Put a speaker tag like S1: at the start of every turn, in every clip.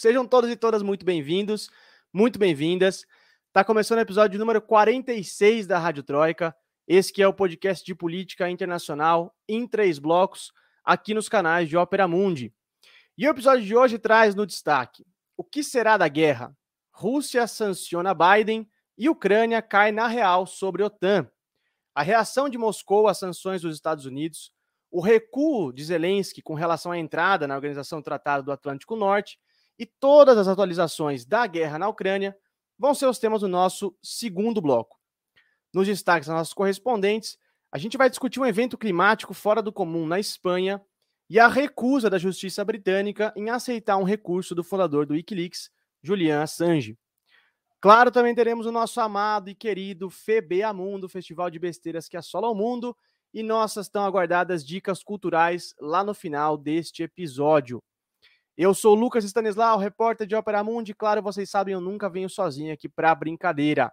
S1: Sejam todos e todas muito bem-vindos, muito bem-vindas. Está começando o episódio número 46 da Rádio Troika. Esse que é o podcast de política internacional em três blocos, aqui nos canais de Ópera Mundi. E o episódio de hoje traz no destaque: o que será da guerra? Rússia sanciona Biden e Ucrânia cai na real sobre a OTAN. A reação de Moscou às sanções dos Estados Unidos, o recuo de Zelensky com relação à entrada na Organização do Tratado do Atlântico Norte e todas as atualizações da guerra na Ucrânia vão ser os temas do nosso segundo bloco. Nos destaques das nossas correspondentes, a gente vai discutir um evento climático fora do comum na Espanha e a recusa da justiça britânica em aceitar um recurso do fundador do Wikileaks, Julian Assange. Claro, também teremos o nosso amado e querido FEBEA Mundo, Festival de Besteiras que assola o mundo, e nossas tão aguardadas dicas culturais lá no final deste episódio. Eu sou Lucas Stanislau, repórter de Ópera Mundi. Claro, vocês sabem, eu nunca venho sozinho aqui para brincadeira.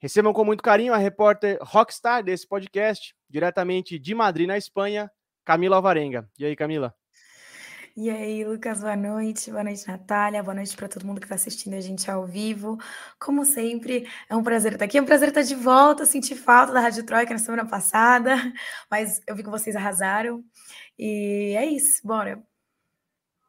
S1: Recebam com muito carinho a repórter rockstar desse podcast, diretamente de Madrid, na Espanha, Camila Alvarenga. E aí, Camila?
S2: E aí, Lucas, boa noite. Boa noite, Natália. Boa noite para todo mundo que está assistindo a gente ao vivo. Como sempre, é um prazer estar aqui. É um prazer estar de volta. Senti falta da Rádio Troika na semana passada, mas eu vi que vocês arrasaram. E é isso, bora.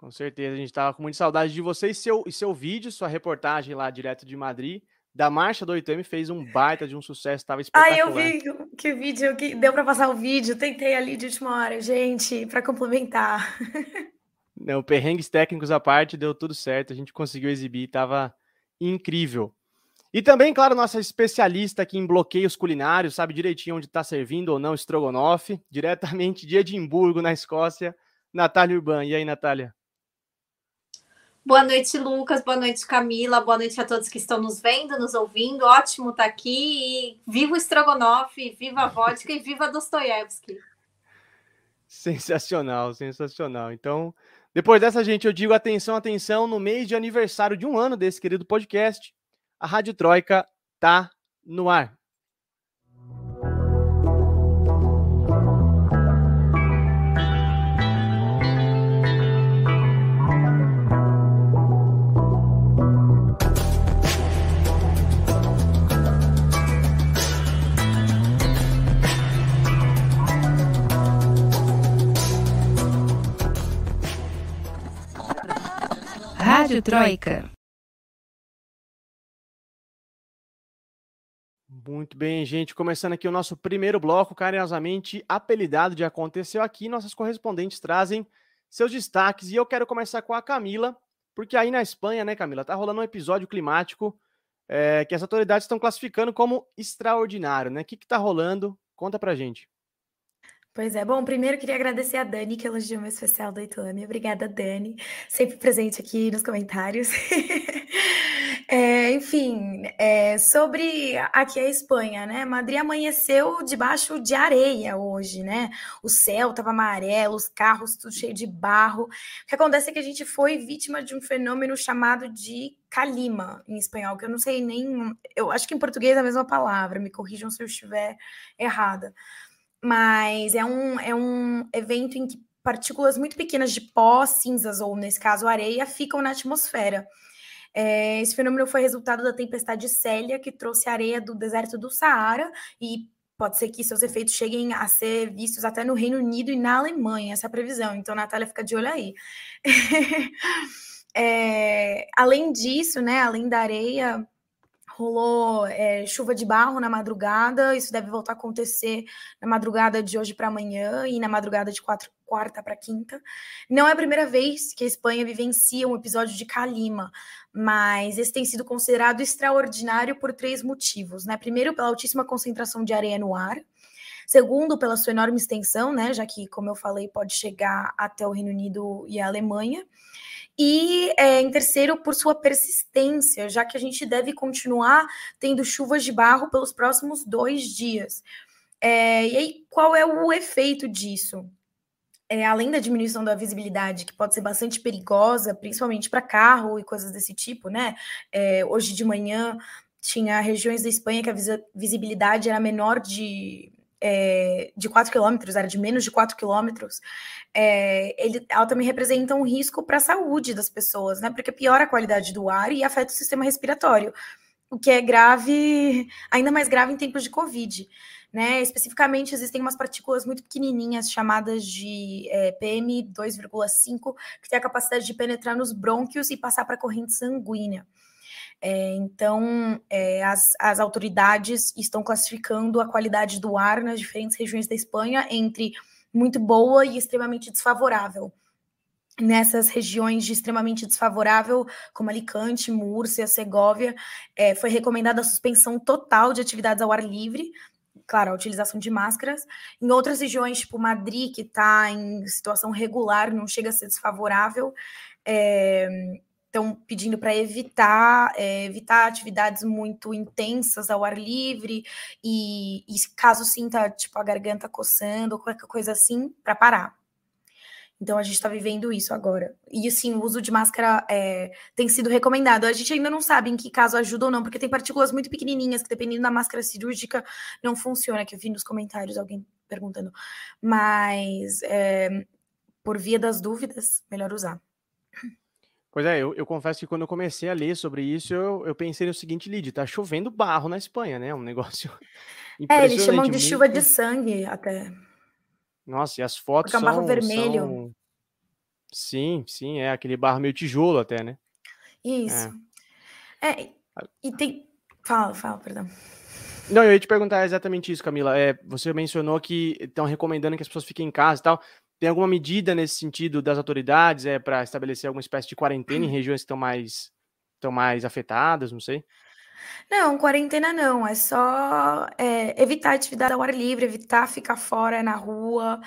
S1: Com certeza, a gente estava com muita saudade de você e seu, e seu vídeo, sua reportagem lá direto de Madrid da marcha do 8M fez um baita de um sucesso, estava espetacular.
S2: Ah, eu vi que vídeo, que deu para passar o vídeo, tentei ali de última hora, gente, para complementar.
S1: Não, perrengues técnicos à parte, deu tudo certo, a gente conseguiu exibir, estava incrível. E também, claro, nossa especialista aqui em bloqueios culinários, sabe direitinho onde está servindo ou não estrogonofe, diretamente de Edimburgo, na Escócia, Natália Urban. E aí, Natália?
S3: Boa noite, Lucas. Boa noite, Camila. Boa noite a todos que estão nos vendo, nos ouvindo. Ótimo estar tá aqui. E viva o estrogonofe, viva a vodka e viva Dostoiévski.
S1: Sensacional, sensacional. Então, depois dessa, gente, eu digo atenção, atenção, no mês de aniversário de um ano desse querido podcast, a Rádio Troika tá no ar. Rádio Troika. Muito bem, gente. Começando aqui o nosso primeiro bloco, carinhosamente apelidado de Aconteceu Aqui. Nossas correspondentes trazem seus destaques. E eu quero começar com a Camila, porque aí na Espanha, né, Camila, tá rolando um episódio climático é, que as autoridades estão classificando como extraordinário, né? O que, que tá rolando? Conta pra gente.
S2: Pois é. Bom, primeiro queria agradecer a Dani, que elogiou meu especial do Ituane. Obrigada, Dani. Sempre presente aqui nos comentários. é, enfim, é, sobre aqui a Espanha, né? Madrid amanheceu debaixo de areia hoje, né? O céu estava amarelo, os carros tudo cheio de barro. O que acontece é que a gente foi vítima de um fenômeno chamado de calima, em espanhol, que eu não sei nem... Eu acho que em português é a mesma palavra, me corrijam se eu estiver errada mas é um, é um evento em que partículas muito pequenas de pó, cinzas ou, nesse caso, areia, ficam na atmosfera. É, esse fenômeno foi resultado da tempestade Célia, que trouxe areia do deserto do Saara, e pode ser que seus efeitos cheguem a ser vistos até no Reino Unido e na Alemanha, essa é a previsão. Então, Natália, fica de olho aí. é, além disso, né, além da areia, rolou é, chuva de barro na madrugada, isso deve voltar a acontecer na madrugada de hoje para amanhã e na madrugada de quatro, quarta para quinta. Não é a primeira vez que a Espanha vivencia um episódio de calima, mas esse tem sido considerado extraordinário por três motivos. Né? Primeiro, pela altíssima concentração de areia no ar. Segundo, pela sua enorme extensão, né? já que, como eu falei, pode chegar até o Reino Unido e a Alemanha. E é, em terceiro, por sua persistência, já que a gente deve continuar tendo chuvas de barro pelos próximos dois dias. É, e aí, qual é o efeito disso? É, além da diminuição da visibilidade, que pode ser bastante perigosa, principalmente para carro e coisas desse tipo, né? É, hoje de manhã tinha regiões da Espanha que a visibilidade era menor de é, de 4 quilômetros, era de menos de 4 quilômetros, é, ele, ela também representa um risco para a saúde das pessoas, né? Porque piora a qualidade do ar e afeta o sistema respiratório, o que é grave, ainda mais grave em tempos de Covid. Né? Especificamente, existem umas partículas muito pequenininhas chamadas de é, PM 2,5, que tem a capacidade de penetrar nos brônquios e passar para a corrente sanguínea. É, então, é, as, as autoridades estão classificando a qualidade do ar nas diferentes regiões da Espanha entre muito boa e extremamente desfavorável. Nessas regiões de extremamente desfavorável, como Alicante, Múrcia, Segóvia, é, foi recomendada a suspensão total de atividades ao ar livre, claro, a utilização de máscaras. Em outras regiões, tipo Madrid, que está em situação regular, não chega a ser desfavorável, é, estão pedindo para evitar é, evitar atividades muito intensas ao ar livre e, e caso sinta tipo a garganta coçando ou qualquer coisa assim para parar. Então a gente está vivendo isso agora. E assim, o uso de máscara é, tem sido recomendado. A gente ainda não sabe em que caso ajuda ou não, porque tem partículas muito pequenininhas que, dependendo da máscara cirúrgica, não funciona. Que eu vi nos comentários alguém perguntando. Mas é, por via das dúvidas, melhor usar.
S1: Pois é, eu, eu, confesso que quando eu comecei a ler sobre isso, eu, eu pensei no seguinte, Lid, tá chovendo barro na Espanha, né? Um negócio.
S2: É, eles chamam de muito... chuva de sangue até.
S1: Nossa, e as fotos Porque é um barro são, vermelho. São... Sim, sim, é aquele barro meio tijolo até, né?
S2: Isso. É. é, e tem. Fala, fala, perdão.
S1: Não, eu ia te perguntar exatamente isso, Camila. É, você mencionou que estão recomendando que as pessoas fiquem em casa e tal. Tem alguma medida nesse sentido das autoridades é, para estabelecer alguma espécie de quarentena em regiões que estão mais, estão mais afetadas? Não sei.
S2: Não, quarentena não, é só é, evitar atividade ao ar livre, evitar ficar fora na rua,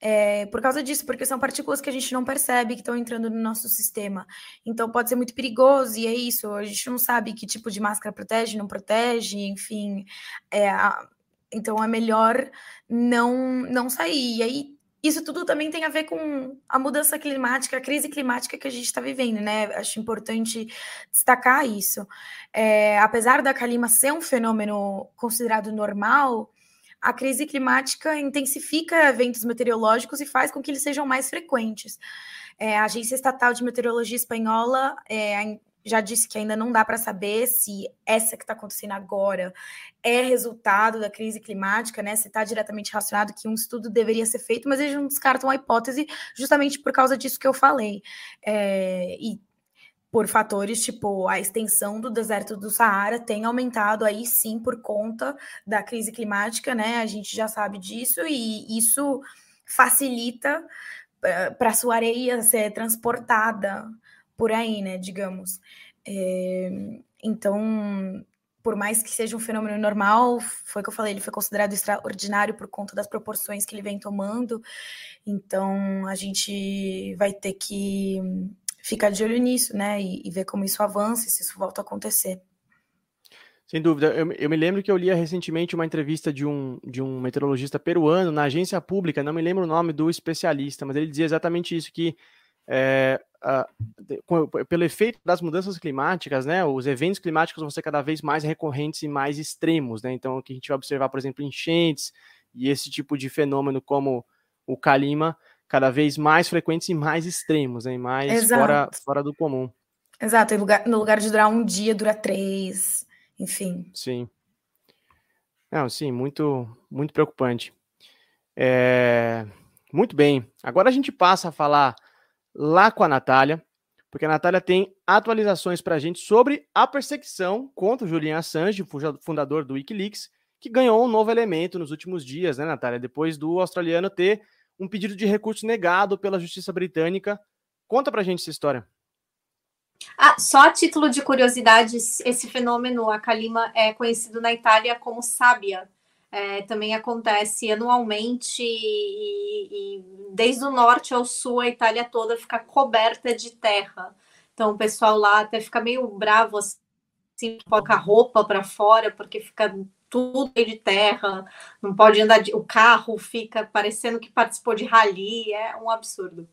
S2: é, por causa disso, porque são partículas que a gente não percebe que estão entrando no nosso sistema. Então pode ser muito perigoso, e é isso, a gente não sabe que tipo de máscara protege, não protege, enfim. É, então é melhor não, não sair. E aí isso tudo também tem a ver com a mudança climática, a crise climática que a gente está vivendo, né? Acho importante destacar isso. É, apesar da calima ser um fenômeno considerado normal, a crise climática intensifica eventos meteorológicos e faz com que eles sejam mais frequentes. É, a Agência Estatal de Meteorologia Espanhola é, já disse que ainda não dá para saber se essa que está acontecendo agora é resultado da crise climática, né? Se está diretamente relacionado, que um estudo deveria ser feito, mas eles não descartam a hipótese justamente por causa disso que eu falei. É, e por fatores tipo a extensão do deserto do Saara tem aumentado aí sim por conta da crise climática, né? A gente já sabe disso e isso facilita eh, para a sua areia ser transportada por aí, né, digamos. É, então, por mais que seja um fenômeno normal, foi o que eu falei, ele foi considerado extraordinário por conta das proporções que ele vem tomando. Então, a gente vai ter que ficar de olho nisso, né, e, e ver como isso avança e se isso volta a acontecer.
S1: Sem dúvida. Eu, eu, me lembro que eu lia recentemente uma entrevista de um, de um meteorologista peruano na agência pública, não me lembro o nome do especialista, mas ele dizia exatamente isso, que é, uh, pelo efeito das mudanças climáticas, né, os eventos climáticos vão ser cada vez mais recorrentes e mais extremos, né, então aqui a gente vai observar, por exemplo, enchentes e esse tipo de fenômeno como o calima, cada vez mais frequentes e mais extremos, né, mais fora, fora do comum.
S2: Exato, lugar, no lugar de durar um dia, dura três, enfim.
S1: Sim. Não, sim, muito, muito preocupante. É, muito bem. Agora a gente passa a falar lá com a Natália, porque a Natália tem atualizações para a gente sobre a perseguição contra o Julian Assange, fundador do Wikileaks, que ganhou um novo elemento nos últimos dias, né, Natália? Depois do australiano ter um pedido de recurso negado pela justiça britânica. Conta para a gente essa história.
S3: Ah, só a título de curiosidade, esse fenômeno, a Kalima, é conhecido na Itália como sábia, é, também acontece anualmente e, e, desde o norte ao sul a Itália toda fica coberta de terra. Então o pessoal lá até fica meio bravo assim, coloca roupa para fora porque fica tudo de terra, não pode andar de, o carro fica parecendo que participou de rally, é um absurdo.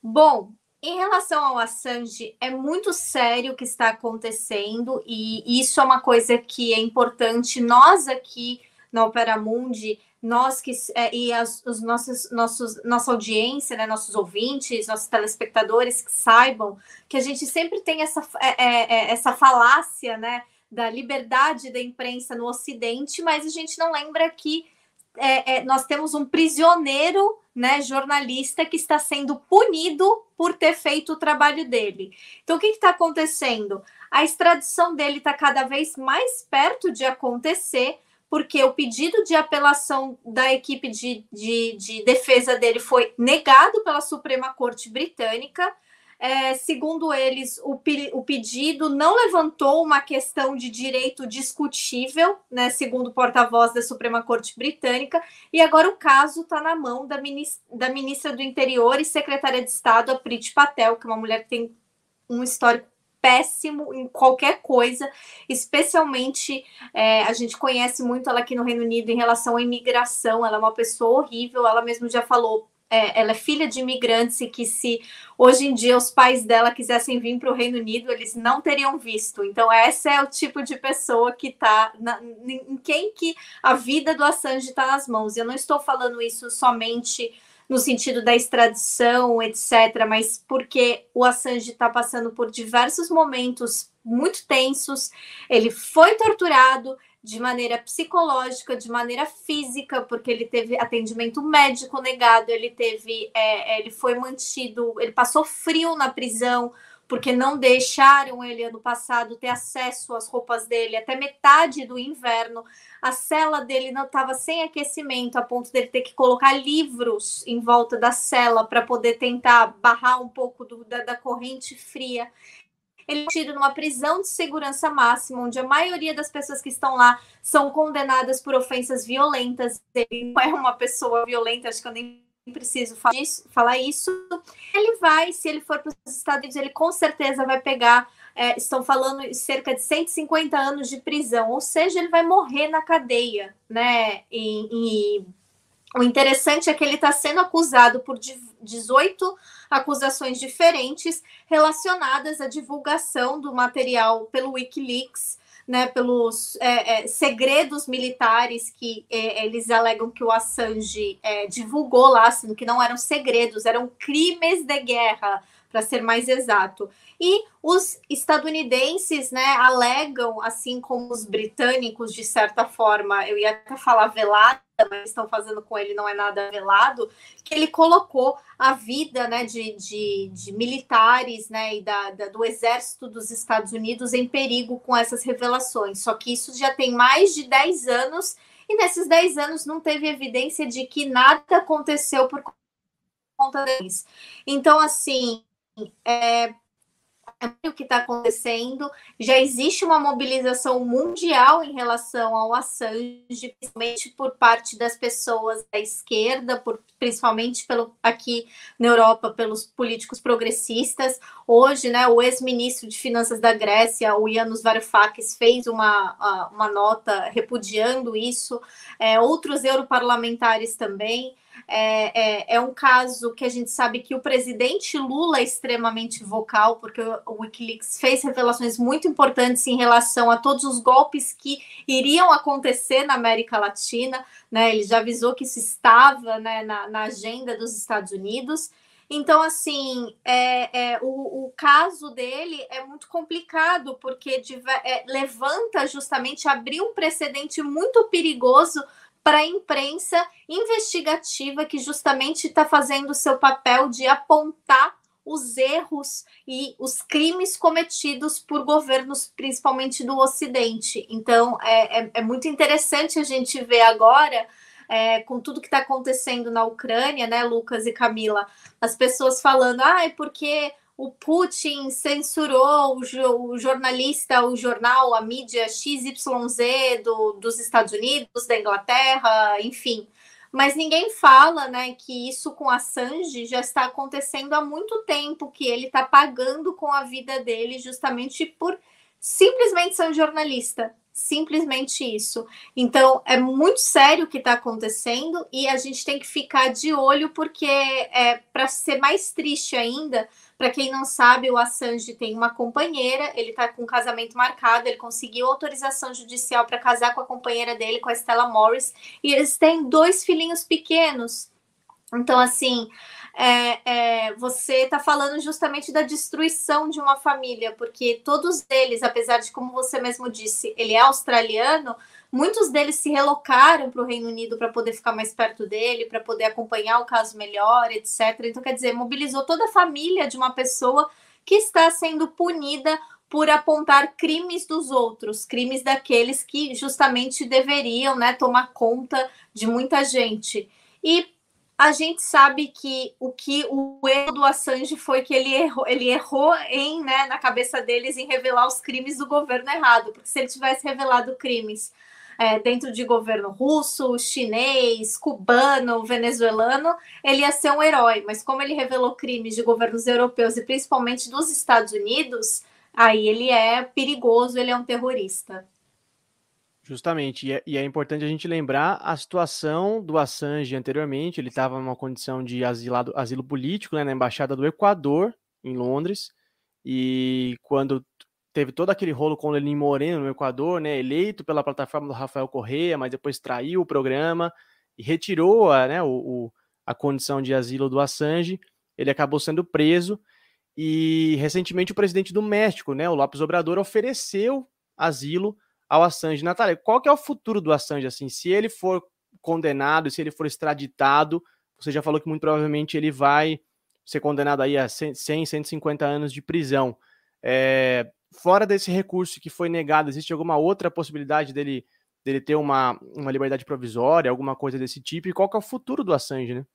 S3: Bom, em relação ao Assange, é muito sério o que está acontecendo e isso é uma coisa que é importante nós aqui na Opera Mundi nós que é, e as, os nossos, nossos, nossa audiência, né, nossos ouvintes, nossos telespectadores que saibam que a gente sempre tem essa, é, é, é, essa falácia, né, da liberdade da imprensa no Ocidente, mas a gente não lembra que é, é, nós temos um prisioneiro, né, jornalista que está sendo punido por ter feito o trabalho dele. Então, o que está acontecendo? A extradição dele está cada vez mais perto de acontecer porque o pedido de apelação da equipe de, de, de defesa dele foi negado pela Suprema Corte Britânica. É, segundo eles, o, o, pedido não levantou uma questão de direito discutível, né, segundo o porta-voz da Suprema Corte Britânica, e agora o caso está na mão da ministra, da ministra do Interior e secretária de Estado, a Priti Patel, que é uma mulher que tem um histórico péssimo em qualquer coisa, especialmente é, a gente conhece muito ela aqui no Reino Unido em relação à imigração. Ela é uma pessoa horrível, ela mesmo já falou. É, ela é filha de imigrantes e que se hoje em dia os pais dela quisessem vir para o Reino Unido, eles não teriam visto. Então, essa é o tipo de pessoa que está em quem que a vida do Assange está nas mãos. Eu não estou falando isso somente no sentido da extradição, etc., mas porque o Assange está passando por diversos momentos muito tensos, ele foi torturado de maneira psicológica, de maneira física, porque ele teve atendimento médico negado, ele teve, é, ele foi mantido, ele passou frio na prisão, porque não deixaram ele ano passado ter acesso às roupas dele até metade do inverno. A cela dele não estava sem aquecimento, a ponto dele ter que colocar livros em volta da cela para poder tentar barrar um pouco do, da, da corrente fria ele é tido numa prisão de segurança máxima, onde a maioria das pessoas que estão lá são condenadas por ofensas violentas. Ele não é uma pessoa violenta, acho que eu nem preciso falar isso. Ele vai, se ele for para os Estados Unidos, ele com certeza vai pegar. É, estão falando cerca de 150 anos de prisão, ou seja, ele vai morrer na cadeia, né? E, e o interessante é que ele está sendo acusado por 18 acusações diferentes relacionadas à divulgação do material pelo Wikileaks né, pelos é, é, segredos militares que é, eles alegam que o Assange é, divulgou lá, sendo que não eram segredos, eram crimes de guerra, para ser mais exato. E os estadunidenses, né, alegam, assim como os britânicos, de certa forma, eu ia até falar velada, mas estão fazendo com ele não é nada velado, que ele colocou a vida, né, de, de, de militares, né, e da, da, do exército dos Estados Unidos em perigo com essas revelações. Só que isso já tem mais de 10 anos e nesses 10 anos não teve evidência de que nada aconteceu por conta deles. Então, assim, é, o que está acontecendo. Já existe uma mobilização mundial em relação ao Assange, principalmente por parte das pessoas da esquerda, por, principalmente pelo, aqui na Europa, pelos políticos progressistas. Hoje, né, o ex-ministro de Finanças da Grécia, o Yanis Varoufakis, fez uma, uma nota repudiando isso. É, outros europarlamentares também. É, é, é, um caso que a gente sabe que o presidente Lula é extremamente vocal, porque o Wikileaks fez revelações muito importantes em relação a todos os golpes que iriam acontecer na América Latina. Né? Ele já avisou que isso estava né, na, na agenda dos Estados Unidos. Então, assim, é, é, o, o, caso dele é muito complicado, porque é, levanta justamente, abriu um precedente muito perigoso para a imprensa investigativa que justamente está fazendo o seu papel de apontar os erros e os crimes cometidos por governos, principalmente do Ocidente. Então, é, é, é muito interessante a gente ver agora, é, com tudo que está acontecendo na Ucrânia, né, Lucas e Camila, as pessoas falando, ah, é porque o Putin censurou o, jornalista, o jornal, a mídia XYZ do, dos Estados Unidos, da Inglaterra, enfim. Mas ninguém fala né, que isso com Assange já está acontecendo há muito tempo, que ele está pagando com a vida dele justamente por simplesmente ser um jornalista. Simplesmente isso. Então, é muito sério o que está acontecendo e a gente tem que ficar de olho, porque, é, para ser mais triste ainda, para quem não sabe, o Assange tem uma companheira, ele está com um casamento marcado, ele conseguiu autorização judicial para casar com a companheira dele, com a Stella Morris, e eles têm dois filhinhos pequenos. Então, assim, é, é, você está falando justamente da destruição de uma família, porque todos eles, apesar de, como você mesmo disse, ele é australiano, muitos deles se relocaram para o Reino Unido para poder ficar mais perto dele, para poder acompanhar o caso melhor, etc. Então, quer dizer, mobilizou toda a família de uma pessoa que está sendo punida por apontar crimes dos outros, crimes daqueles que justamente deveriam né, tomar conta de muita gente. E a gente sabe que o que o erro do Assange foi que ele errou, ele errou em, né, na cabeça deles em revelar os crimes do governo errado, porque se ele tivesse revelado crimes é, dentro de governo russo, chinês, cubano, venezuelano, ele ia ser um herói. Mas como ele revelou crimes de governos europeus e principalmente dos Estados Unidos, aí ele é perigoso, ele é um terrorista.
S1: Justamente, e é, e é, importante a gente lembrar a situação do Assange anteriormente. Ele estava numa condição de asilado, asilo político né, na embaixada do Equador, em Londres, e quando teve todo aquele rolo com o Lenin Moreno no Equador, né, eleito pela plataforma do Rafael Correa, mas depois traiu o programa e retirou a, né, o, o, a condição de asilo do Assange. Ele acabou sendo preso e recentemente o presidente do México, né, o López Obrador, ofereceu asilo ao Assange. Natália, qual que é o futuro do Assange? Assim, se ele for condenado, se ele for extraditado, você já falou que muito provavelmente ele vai ser condenado aí a 100, 150 anos de prisão. É, fora desse recurso que foi negado, existe alguma outra possibilidade dele, dele ter uma, uma liberdade provisória, alguma coisa desse tipo? E qual que é o futuro do Assange, né?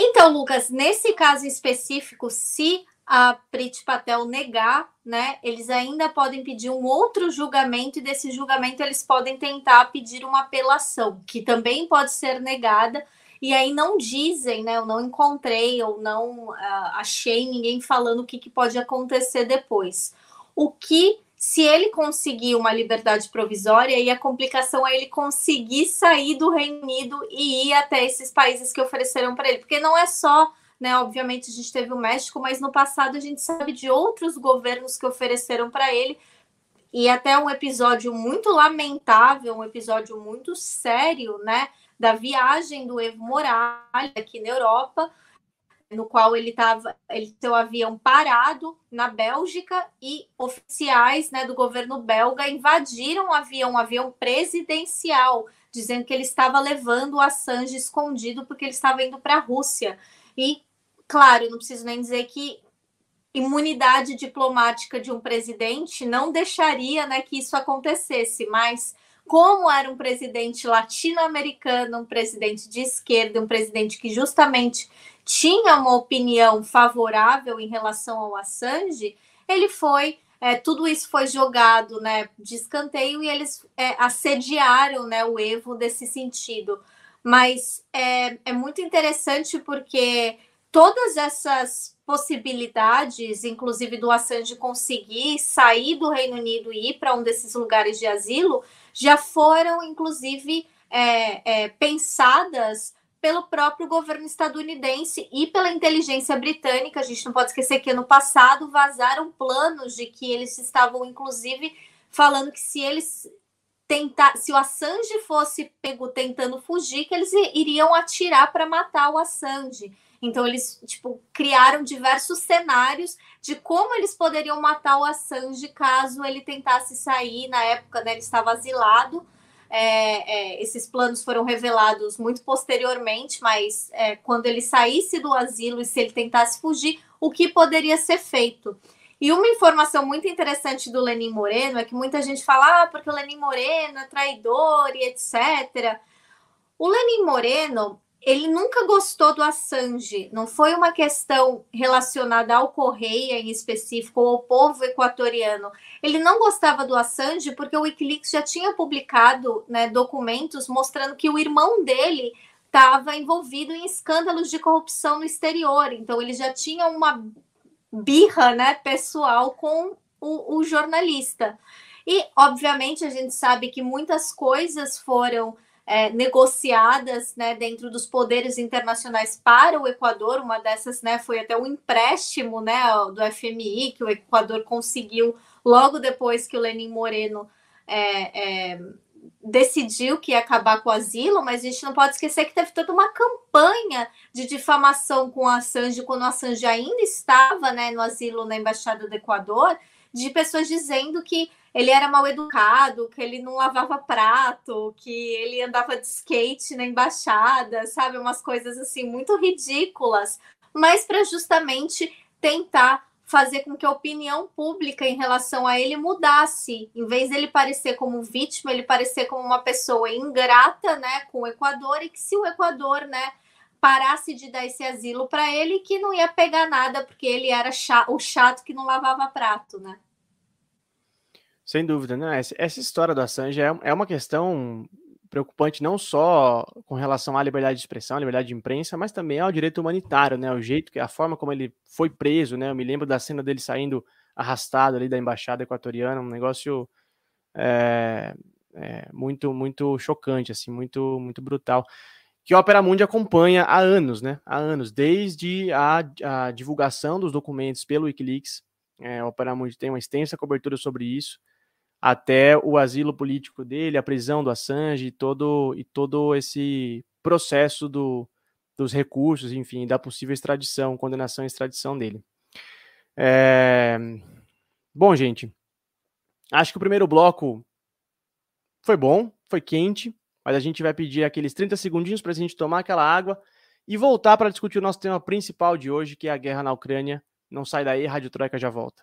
S3: Então, Lucas, nesse caso específico, se a Prit Patel negar, né, eles ainda podem pedir um outro julgamento e desse julgamento eles podem tentar pedir uma apelação, que também pode ser negada. E aí não dizem, né? Eu não encontrei ou não uh, achei ninguém falando o que, que pode acontecer depois. O que se ele conseguir uma liberdade provisória e a complicação é ele conseguir sair do Reino Unido e ir até esses países que ofereceram para ele, porque não é só né? Obviamente a gente teve o México, mas no passado a gente sabe de outros governos que ofereceram para ele e até um episódio muito lamentável, um episódio muito sério, né, da viagem do Evo Morales aqui na Europa, no qual ele estava, ele seu avião parado na Bélgica e oficiais, né, do governo belga invadiram o avião, um avião presidencial, dizendo que ele estava levando o Assange escondido porque ele estava indo para a Rússia. E, claro, não preciso nem dizer que imunidade diplomática de um presidente não deixaria né, que isso acontecesse, mas como era um presidente latino-americano, um presidente de esquerda, um presidente que justamente tinha uma opinião favorável em relação ao Assange, ele foi, é, tudo isso foi jogado né, de escanteio e eles é, assediaram né, o Evo desse sentido. Mas é, é muito interessante porque todas essas possibilidades, inclusive do Assange conseguir sair do Reino Unido e ir para um desses lugares de asilo, já foram, inclusive, é, é, pensadas pelo próprio governo estadunidense e pela inteligência britânica. A gente não pode esquecer que ano passado vazaram planos de que eles estavam, inclusive, falando que se eles tentar, se o Assange fosse pego tentando fugir, que eles iriam atirar para matar o Assange. Então eles tipo criaram diversos cenários de como eles poderiam matar o Assange caso ele tentasse sair. Na época, né, ele estava asilado. É, é, esses planos foram revelados muito posteriormente, mas é, quando ele saísse do asilo e se ele tentasse fugir, o que poderia ser feito? E uma informação muito interessante do Lenin Moreno é que muita gente fala, ah, porque o Lenin Moreno é traidor e etc. O Lenin Moreno, ele nunca gostou do Assange, não foi uma questão relacionada ao Correia em específico, ou ao povo equatoriano. Ele não gostava do Assange porque o Wikileaks já tinha publicado né, documentos mostrando que o irmão dele estava envolvido em escândalos de corrupção no exterior. Então, ele já tinha uma birra né, pessoal com o, o jornalista. E, obviamente, a gente sabe que muitas coisas foram é, negociadas né, dentro dos poderes internacionais para o Equador. Uma dessas né, foi até o empréstimo né, do FMI, que o Equador conseguiu logo depois que o Lenin Moreno é, é, decidiu que ia acabar com o asilo, mas a gente não pode esquecer que teve toda uma campanha de difamação com a Assange quando a Assange ainda estava né, no asilo na Embaixada do Equador, de pessoas dizendo que ele era mal educado, que ele não lavava prato, que ele andava de skate na embaixada, sabe? Umas coisas assim muito ridículas, mas para justamente tentar fazer com que a opinião pública em relação a ele mudasse. Em vez dele parecer como vítima, ele parecer como uma pessoa ingrata, né, com o Equador e que se o Equador, né, parasse de dar esse asilo para ele, que não ia pegar nada porque ele era chato, o chato que não lavava prato, né?
S1: Sem dúvida, né? Essa história do Assange é, é uma questão preocupante não só com relação à liberdade de expressão, à liberdade de imprensa, mas também ao direito humanitário, né? O jeito que a forma como ele foi preso, né? Eu me lembro da cena dele saindo arrastado ali da embaixada equatoriana, um negócio é, é, muito muito chocante, assim, muito muito brutal. Que a Opera Mundi acompanha há anos, né? Há anos, desde a, a divulgação dos documentos pelo WikiLeaks. É, a Opera Mundi tem uma extensa cobertura sobre isso até o asilo político dele, a prisão do Assange, todo, e todo esse processo do, dos recursos, enfim, da possível extradição, condenação e extradição dele. É... Bom, gente, acho que o primeiro bloco foi bom, foi quente, mas a gente vai pedir aqueles 30 segundinhos para a gente tomar aquela água e voltar para discutir o nosso tema principal de hoje, que é a guerra na Ucrânia. Não sai daí, Rádio Troika já volta.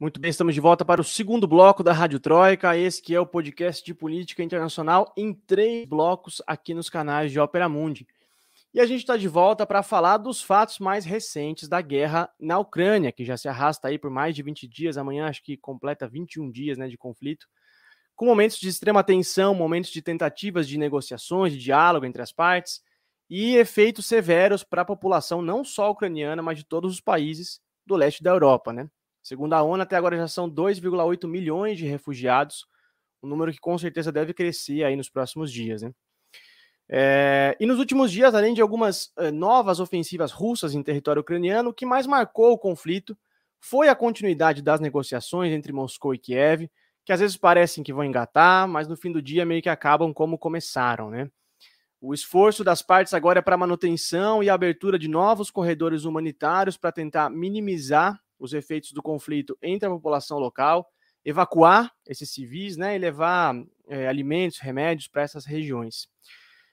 S1: Muito bem, estamos de volta para o segundo bloco da Rádio Troika, esse que é o podcast de política internacional em três blocos aqui nos canais de Ópera Mundi. E a gente está de volta para falar dos fatos mais recentes da guerra na Ucrânia, que já se arrasta aí por mais de 20 dias, amanhã acho que completa 21 dias né, de conflito, com momentos de extrema tensão, momentos de tentativas de negociações, de diálogo entre as partes, e efeitos severos para a população não só ucraniana, mas de todos os países do leste da Europa, né? Segundo a ONU, até agora já são 2,8 milhões de refugiados, um número que com certeza deve crescer aí nos próximos dias. Né? É, e nos últimos dias, além de algumas é, novas ofensivas russas em território ucraniano, o que mais marcou o conflito foi a continuidade das negociações entre Moscou e Kiev, que às vezes parecem que vão engatar, mas no fim do dia meio que acabam como começaram, né? O esforço das partes agora é para manutenção e abertura de novos corredores humanitários para tentar minimizar os efeitos do conflito entre a população local, evacuar esses civis né, e levar é, alimentos, remédios para essas regiões.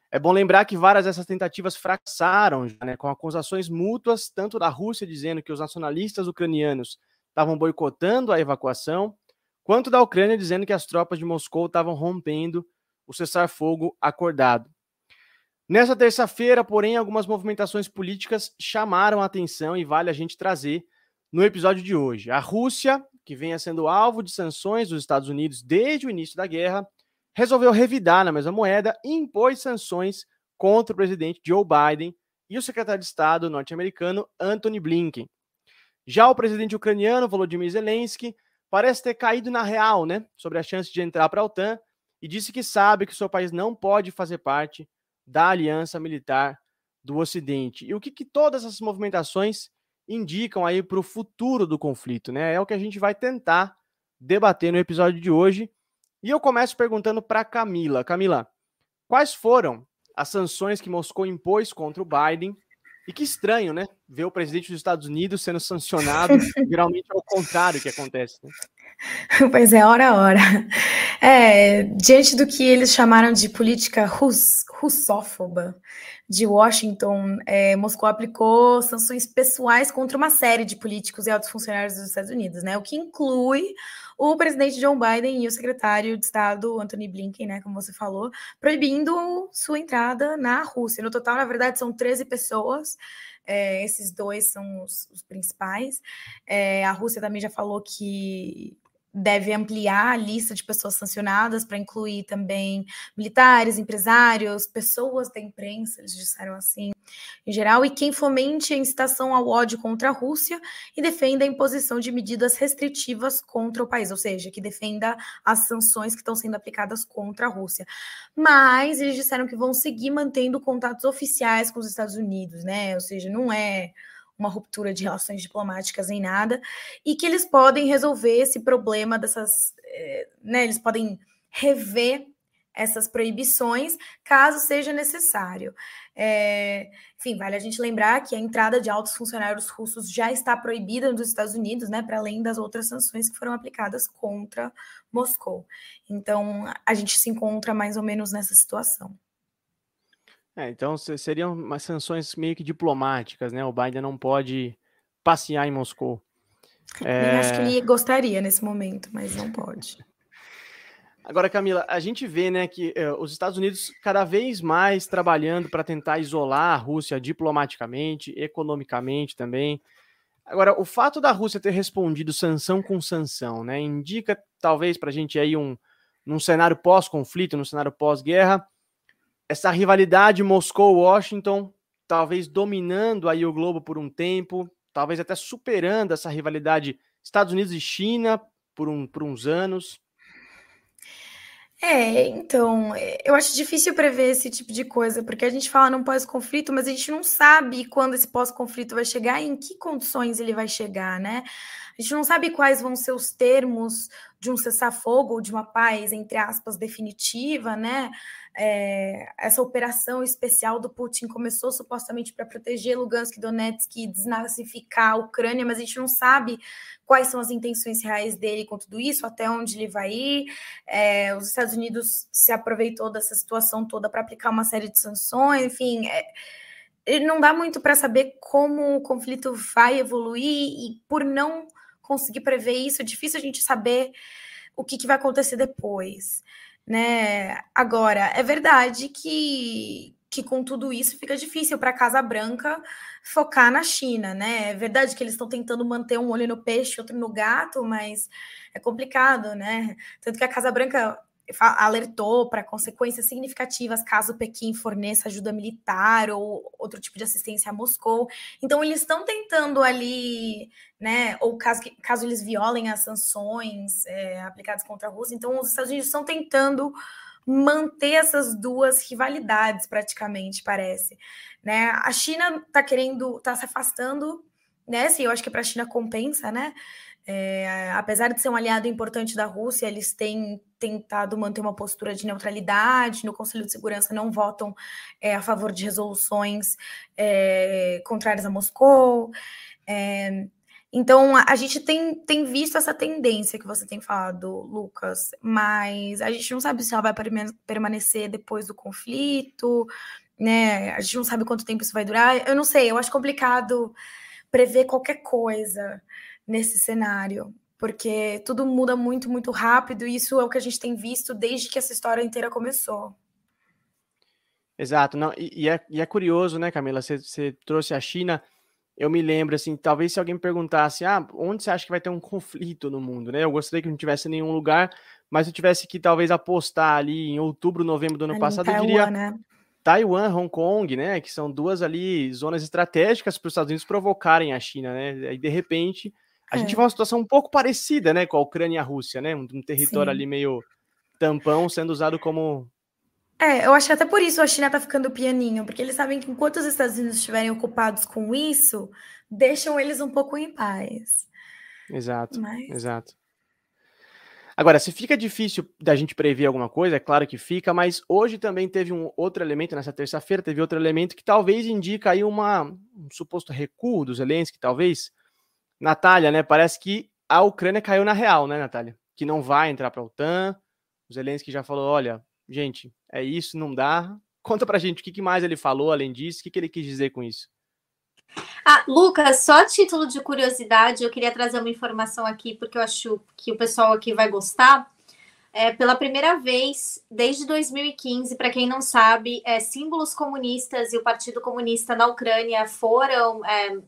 S1: É bom lembrar que várias dessas tentativas fracassaram, né, com acusações mútuas, tanto da Rússia dizendo que os nacionalistas ucranianos estavam boicotando a evacuação, quanto da Ucrânia dizendo que as tropas de Moscou estavam rompendo o cessar-fogo acordado. Nessa terça-feira, porém, algumas movimentações políticas chamaram a atenção e vale a gente trazer no episódio de hoje. A Rússia, que vem sendo alvo de sanções dos Estados Unidos desde o início da guerra, resolveu revidar na mesma moeda e impôs sanções contra o presidente Joe Biden e o secretário de Estado norte-americano Antony Blinken. Já o presidente ucraniano Volodymyr Zelensky parece ter caído na real, né, sobre a chance de entrar para a OTAN e disse que sabe que seu país não pode fazer parte da aliança militar do Ocidente. E o que, que todas essas movimentações indicam aí para o futuro do conflito, né? É o que a gente vai tentar debater no episódio de hoje. E eu começo perguntando para Camila. Camila, quais foram as sanções que Moscou impôs contra o Biden? E que estranho, né? Ver o presidente dos Estados Unidos sendo sancionado, geralmente é o contrário que acontece. Né?
S2: Pois é, hora a hora. É, diante do que eles chamaram de política Rus, russófoba de Washington, é, Moscou aplicou sanções pessoais contra uma série de políticos e altos funcionários dos Estados Unidos, né? O que inclui o presidente Joe Biden e o secretário de Estado Anthony Blinken, né? Como você falou, proibindo sua entrada na Rússia. No total, na verdade, são 13 pessoas. É, esses dois são os, os principais. É, a Rússia também já falou que deve ampliar a lista de pessoas sancionadas para incluir também militares, empresários, pessoas da imprensa, eles disseram assim, em geral, e quem fomente a incitação ao ódio contra a Rússia e defenda a imposição de medidas restritivas contra o país, ou seja, que defenda as sanções que estão sendo aplicadas contra a Rússia. Mas eles disseram que vão seguir mantendo contatos oficiais com os Estados Unidos, né? Ou seja, não é uma ruptura de relações diplomáticas em nada, e que eles podem resolver esse problema dessas, eh, né, eles podem rever essas proibições, caso seja necessário. É, enfim, vale a gente lembrar que a entrada de altos funcionários russos já está proibida nos Estados Unidos, né, para além das outras sanções que foram aplicadas contra Moscou. Então, a gente se encontra mais ou menos nessa situação.
S1: É, então seriam umas sanções meio que diplomáticas, né? O Biden não pode passear em Moscou.
S2: É... Eu acho que ele gostaria nesse momento, mas não pode.
S1: Agora, Camila, a gente vê né, que eh, os Estados Unidos cada vez mais trabalhando para tentar isolar a Rússia diplomaticamente, economicamente também. Agora, o fato da Rússia ter respondido sanção com sanção, né, indica talvez para a gente aí um num cenário pós-conflito, num cenário pós-guerra, essa rivalidade Moscou-Washington, talvez dominando aí o globo por um tempo, talvez até superando essa rivalidade Estados Unidos e China por, um, por uns anos.
S2: É, então, eu acho difícil prever esse tipo de coisa, porque a gente fala num pós-conflito, mas a gente não sabe quando esse pós-conflito vai chegar e em que condições ele vai chegar, né? A gente não sabe quais vão ser os termos de um cessar-fogo ou de uma paz, entre aspas, definitiva, né? É, essa operação especial do Putin começou supostamente para proteger Lugansk, Donetsk e desnazificar a Ucrânia, mas a gente não sabe quais são as intenções reais dele com tudo isso, até onde ele vai ir. É, os Estados Unidos se aproveitou dessa situação toda para aplicar uma série de sanções, enfim. É, não dá muito para saber como o conflito vai evoluir e por não conseguir prever isso, é difícil a gente saber o que, que vai acontecer depois né? Agora, é verdade que, que com tudo isso fica difícil para a Casa Branca focar na China, né? É verdade que eles estão tentando manter um olho no peixe, outro no gato, mas é complicado, né? Tanto que a Casa Branca alertou para consequências significativas caso Pequim forneça ajuda militar ou outro tipo de assistência a Moscou. Então, eles estão tentando ali, né, ou caso, caso eles violem as sanções é, aplicadas contra a Rússia, então os Estados Unidos estão tentando manter essas duas rivalidades, praticamente, parece. Né? A China está querendo, está se afastando, né? Sim, eu acho que para a China compensa, né? É, apesar de ser um aliado importante da Rússia, eles têm tentado manter uma postura de neutralidade. No Conselho de Segurança não votam é, a favor de resoluções é, contrárias a Moscou. É, então, a, a gente tem, tem visto essa tendência que você tem falado, Lucas, mas a gente não sabe se ela vai permanecer depois do conflito, né? A gente não sabe quanto tempo isso vai durar. Eu não sei, eu acho complicado prever qualquer coisa nesse cenário, porque tudo muda muito, muito rápido, e isso é o que a gente tem visto desde que essa história inteira começou.
S1: Exato, não, e, e, é, e é, curioso, né, Camila? Você, trouxe a China. Eu me lembro, assim, talvez se alguém me perguntasse, ah, onde você acha que vai ter um conflito no mundo, né? Eu gostaria que não tivesse nenhum lugar, mas eu tivesse que talvez apostar ali em outubro, novembro do ano ali passado, Taiwan, eu diria né? Taiwan, Hong Kong, né? Que são duas ali zonas estratégicas para os Estados Unidos provocarem a China, né? Aí de repente a é. gente vê uma situação um pouco parecida, né, com a Ucrânia e a Rússia, né? Um, um território Sim. ali meio tampão sendo usado como.
S2: É, eu acho que até por isso a China tá ficando pianinho, porque eles sabem que enquanto os Estados Unidos estiverem ocupados com isso, deixam eles um pouco em paz.
S1: Exato, Mas... exato. Agora, se fica difícil da gente prever alguma coisa, é claro que fica, mas hoje também teve um outro elemento, nessa terça-feira teve outro elemento que talvez indica aí uma, um suposto recuo dos Zelensky, talvez, Natália, né? Parece que a Ucrânia caiu na real, né, Natália? Que não vai entrar para a OTAN. O Zelensky já falou: olha, gente, é isso, não dá. Conta pra gente o que mais ele falou além disso, o que ele quis dizer com isso.
S3: Ah, Lucas, só título de curiosidade, eu queria trazer uma informação aqui, porque eu acho que o pessoal aqui vai gostar. É, pela primeira vez, desde 2015, para quem não sabe, é, símbolos comunistas e o Partido Comunista na Ucrânia foram é,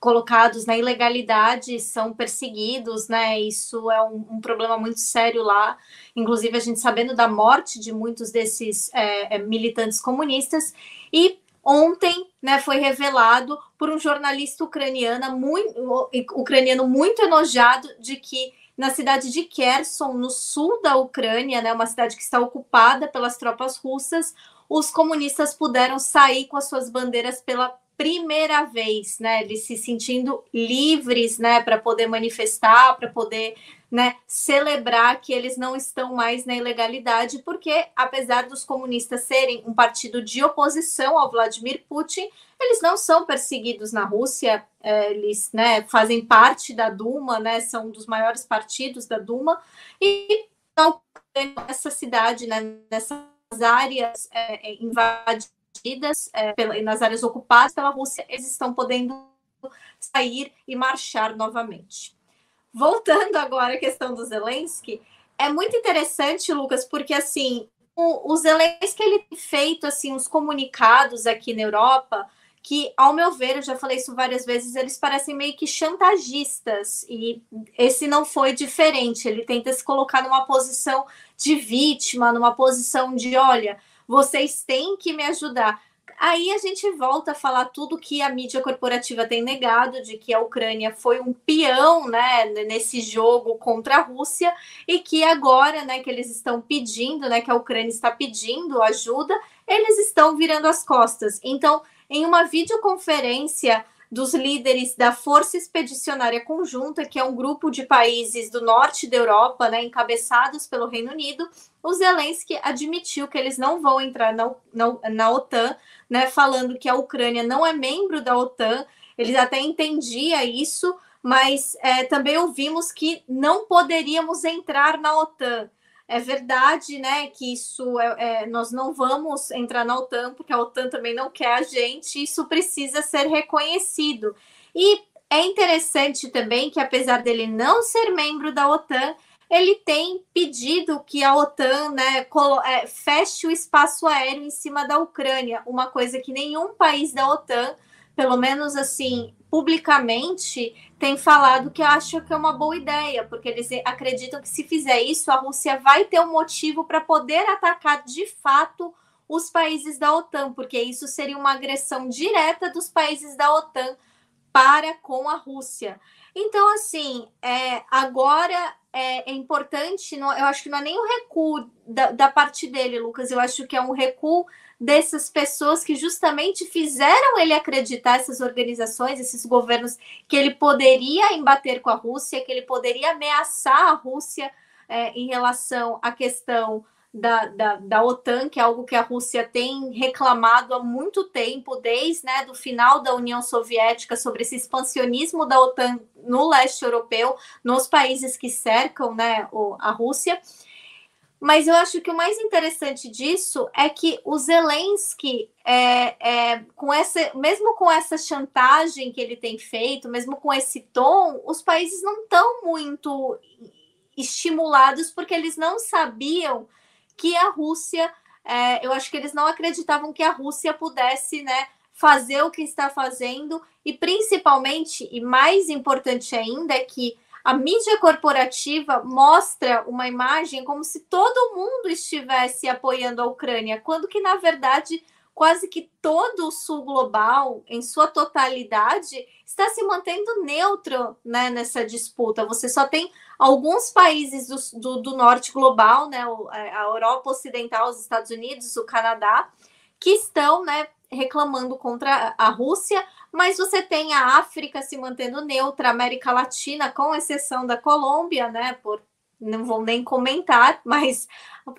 S3: colocados na ilegalidade, são perseguidos, né? Isso é um, um, problema muito sério lá. Inclusive, a gente sabendo da morte de muitos desses é, é, militantes comunistas. E ontem né, foi revelado por um jornalista ucraniana muito, ucraniano muito enojado de que na cidade de Kherson, no sul da Ucrânia, né, uma cidade que está ocupada pelas tropas russas, os comunistas puderam sair com as suas bandeiras pela primeira vez, né? Eles se sentindo livres, né, para poder manifestar, para poder, né, celebrar que eles não estão mais na ilegalidade, porque apesar dos comunistas serem um partido de oposição ao Vladimir Putin, eles não são perseguidos na Rússia, é, eles, né, fazem parte da Duma, né, são um dos maiores partidos da Duma e não essa cidade, né, nessas áreas é, é é, pela, nas áreas ocupadas pela Rússia, eles estão podendo sair e marchar novamente. Voltando agora à questão do Zelensky, é muito interessante, Lucas, porque assim, o, o Zelensky ele tem feito assim os comunicados aqui na Europa que, ao meu ver, eu já falei isso várias vezes, eles parecem meio que chantagistas, e esse não foi diferente. Ele tenta se colocar numa posição de vítima, numa posição de: olha, vocês têm que me ajudar. Aí a gente volta a falar tudo que a mídia corporativa tem negado, de que a Ucrânia foi um peão né, nesse jogo contra a Rússia, e que agora né, que eles estão pedindo, né, que a Ucrânia está pedindo ajuda, eles estão virando as costas. Então, em uma videoconferência dos líderes da Força Expedicionária Conjunta, que é um grupo de países do norte da Europa, né, encabeçados pelo Reino Unido, o Zelensky admitiu que eles não vão entrar na, na, na OTAN, né, falando que a Ucrânia não é membro da OTAN. Eles até entendia isso, mas é, também ouvimos que não poderíamos entrar na OTAN. É verdade, né, que isso é, é, nós não vamos entrar na OTAN porque a OTAN também não quer a gente. Isso precisa ser reconhecido. E é interessante também que apesar dele não ser membro da OTAN, ele tem pedido que a OTAN né, é, feche o espaço aéreo em cima da Ucrânia, uma coisa que nenhum país da OTAN, pelo menos assim, publicamente tem falado que acha que é uma boa ideia, porque eles acreditam que se fizer isso, a Rússia vai ter um motivo para poder atacar de fato os países da OTAN, porque isso seria uma agressão direta dos países da OTAN para com a Rússia. Então, assim, é, agora é, é importante, não, eu acho que não é nem um recuo da, da parte dele, Lucas, eu acho que é um recuo dessas pessoas que justamente fizeram ele acreditar, essas organizações, esses governos, que ele poderia embater com a Rússia, que ele poderia ameaçar a Rússia é, em relação à questão da, da, da, OTAN, que é algo que a Rússia tem reclamado há muito tempo, desde né, do final da União Soviética, sobre esse expansionismo da OTAN no leste europeu, nos países que cercam né, a Rússia. Mas eu acho que o mais interessante disso é que o Zelensky, é, é, com essa, mesmo com essa chantagem que ele tem feito, mesmo com esse tom, os países não estão muito estimulados porque eles não sabiam que a Rússia, é, eu acho que eles não acreditavam que a Rússia pudesse, né, fazer o que está fazendo. E principalmente e mais importante ainda é que a mídia corporativa mostra uma imagem como se todo mundo estivesse apoiando a Ucrânia, quando que, na verdade, quase que todo o sul global, em sua totalidade, está se mantendo neutro né, nessa disputa. Você só tem alguns países do, do, do norte global, né, a Europa Ocidental, os Estados Unidos, o Canadá, que estão né, reclamando contra a Rússia, mas você tem a África se mantendo neutra, a América Latina, com exceção da Colômbia, né? Por não vou nem comentar, mas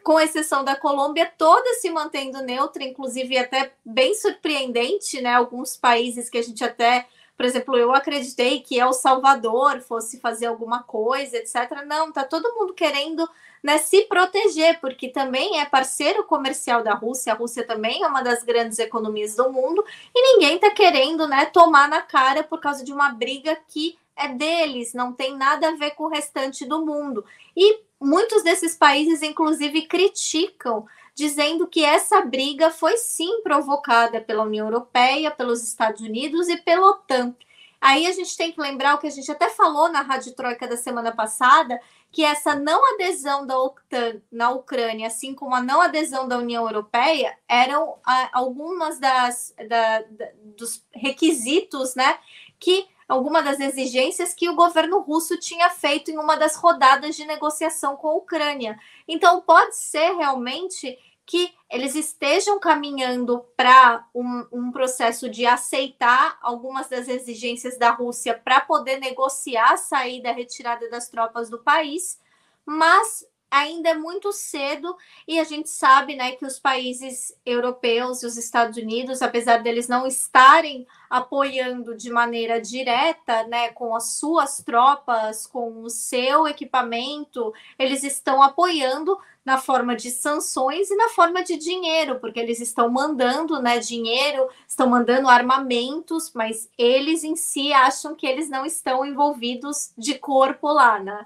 S3: com exceção da Colômbia, toda se mantendo neutra, inclusive até bem surpreendente, né? Alguns países que a gente até por exemplo, eu acreditei que El Salvador fosse fazer alguma coisa, etc. Não, tá todo mundo querendo né, se proteger, porque também é parceiro comercial da Rússia, a Rússia também é uma das grandes economias do mundo, e ninguém está querendo né, tomar na cara por causa de uma briga que é deles, não tem nada a ver com o restante do mundo. E muitos desses países, inclusive, criticam, dizendo que essa briga foi sim provocada pela União Europeia, pelos Estados Unidos e pela OTAN. Aí a gente tem que lembrar o que a gente até falou na Rádio Troika da semana passada, que essa não adesão da OTAN na Ucrânia, assim como a não adesão da União Europeia, eram algumas das da, da, dos requisitos, né, que alguma das exigências que o governo russo tinha feito em uma das rodadas de negociação com a Ucrânia. Então pode ser realmente que eles estejam caminhando para um, um, processo de aceitar algumas das exigências da Rússia para poder negociar a saída, a retirada das tropas do país, mas ainda é muito cedo e a gente sabe né, que os países europeus e os Estados Unidos, apesar deles não estarem apoiando de maneira direta, né, com as suas tropas, com o seu equipamento, eles estão apoiando na forma de sanções e na forma de dinheiro, porque eles estão mandando né, dinheiro, estão mandando armamentos, mas eles em si acham que eles não estão envolvidos de corpo lá, né?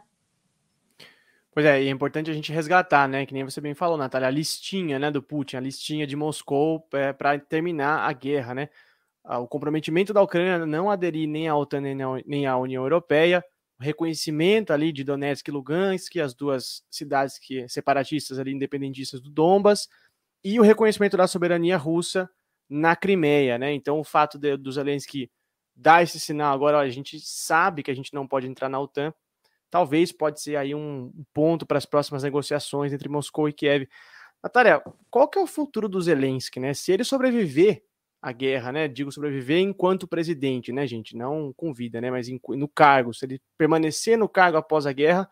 S1: Pois é, e é importante a gente resgatar, né? Que nem você bem falou, Natália, a listinha né, do Putin, a listinha de Moscou é, para terminar a guerra, né? Ah, o comprometimento da Ucrânia não aderir nem à OTAN nem à União Europeia, o reconhecimento ali de Donetsk e Lugansk, as duas cidades que separatistas ali, independentistas do Donbas, e o reconhecimento da soberania russa na Crimeia, né? Então o fato de, do Zelensky dar esse sinal agora, ó, a gente sabe que a gente não pode entrar na OTAN, talvez pode ser aí um ponto para as próximas negociações entre Moscou e Kiev. Natália, qual que é o futuro do Zelensky, né? Se ele sobreviver à guerra, né? Digo sobreviver enquanto presidente, né, gente? Não com vida, né? Mas no cargo. Se ele permanecer no cargo após a guerra,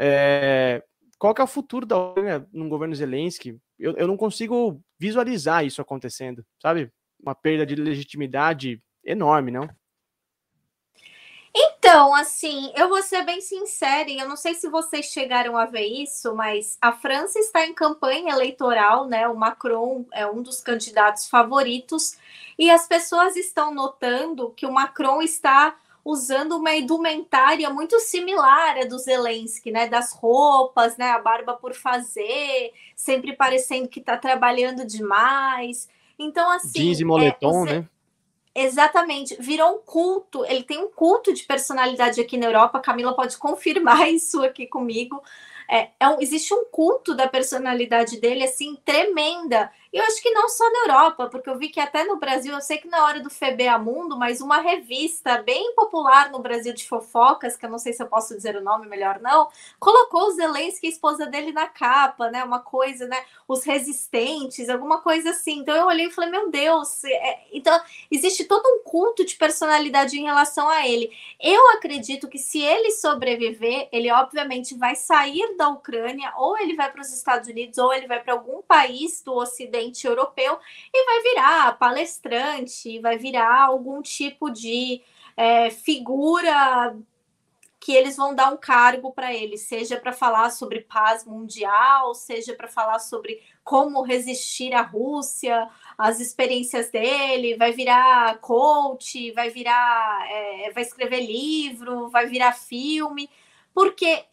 S1: é, qual que é o futuro da Ucrânia no governo Zelensky? Eu, eu não consigo visualizar isso acontecendo, sabe? Uma perda de legitimidade enorme, não?
S3: Então, assim, eu vou ser bem sincera, e eu não sei se vocês chegaram a ver isso, mas a França está em campanha eleitoral, né? O Macron é um dos candidatos favoritos, e as pessoas estão notando que o Macron está usando uma indumentária muito similar à do Zelensky, né? Das roupas, né? A barba por fazer, sempre parecendo que está trabalhando demais. Então, assim.
S1: Jeans e moletom, é, né?
S3: Exatamente, virou um culto. Ele tem um culto de personalidade aqui na Europa. Camila pode confirmar isso aqui comigo. É, é um, existe um culto da personalidade dele assim tremenda. E eu acho que não só na Europa, porque eu vi que até no Brasil, eu sei que na hora do FBA Mundo, mas uma revista bem popular no Brasil de fofocas, que eu não sei se eu posso dizer o nome, melhor não, colocou o Zelensky, a esposa dele, na capa, né? Uma coisa, né? Os resistentes, alguma coisa assim. Então eu olhei e falei, meu Deus, é... então existe todo um culto de personalidade em relação a ele. Eu acredito que se ele sobreviver, ele obviamente vai sair da Ucrânia, ou ele vai para os Estados Unidos, ou ele vai para algum país do Ocidente presidente europeu e vai virar palestrante, vai virar algum tipo de é, figura que eles vão dar um cargo para ele, seja para falar sobre paz mundial, seja para falar sobre como resistir à Rússia, as experiências dele, vai virar coach, vai virar, é, vai escrever livro, vai virar filme, porque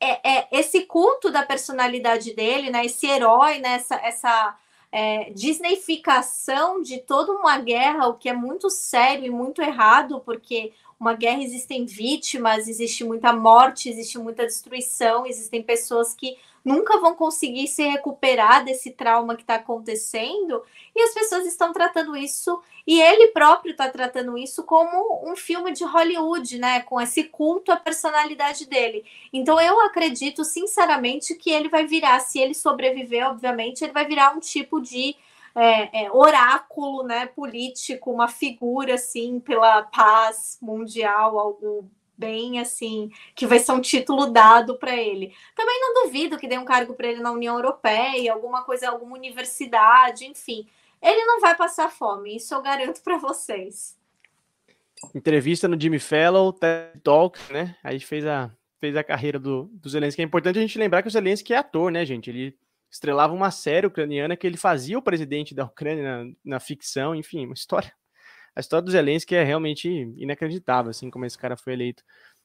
S3: é, é, esse culto da personalidade dele, né, esse herói, né, essa, essa é, disneyficação de toda uma guerra, o que é muito sério e muito errado, porque uma guerra existem vítimas, existe muita morte, existe muita destruição, existem pessoas que nunca vão conseguir se recuperar desse trauma que está acontecendo, e as pessoas estão tratando isso, e ele próprio está tratando isso como um filme de Hollywood, né? Com esse culto à personalidade dele. Então eu acredito sinceramente que ele vai virar, se ele sobreviver, obviamente, ele vai virar um tipo de é, é, oráculo né, político, uma figura assim pela paz mundial, algo bem assim, que vai ser um título dado para ele. Também não duvido que dê um cargo para ele na União Europeia, alguma coisa, alguma universidade, enfim. Ele não vai passar fome, isso eu garanto para vocês.
S1: entrevista no Jimmy Fallon, TED Talk, né? Aí fez a, fez a carreira do, do Zelensky. É importante a gente lembrar que o Zelensky é ator, né, gente? Ele estrelava uma série ucraniana que ele fazia o presidente da Ucrânia na, na ficção, enfim, uma história. A história do Zelensky é realmente inacreditável, assim, como esse cara foi eleito.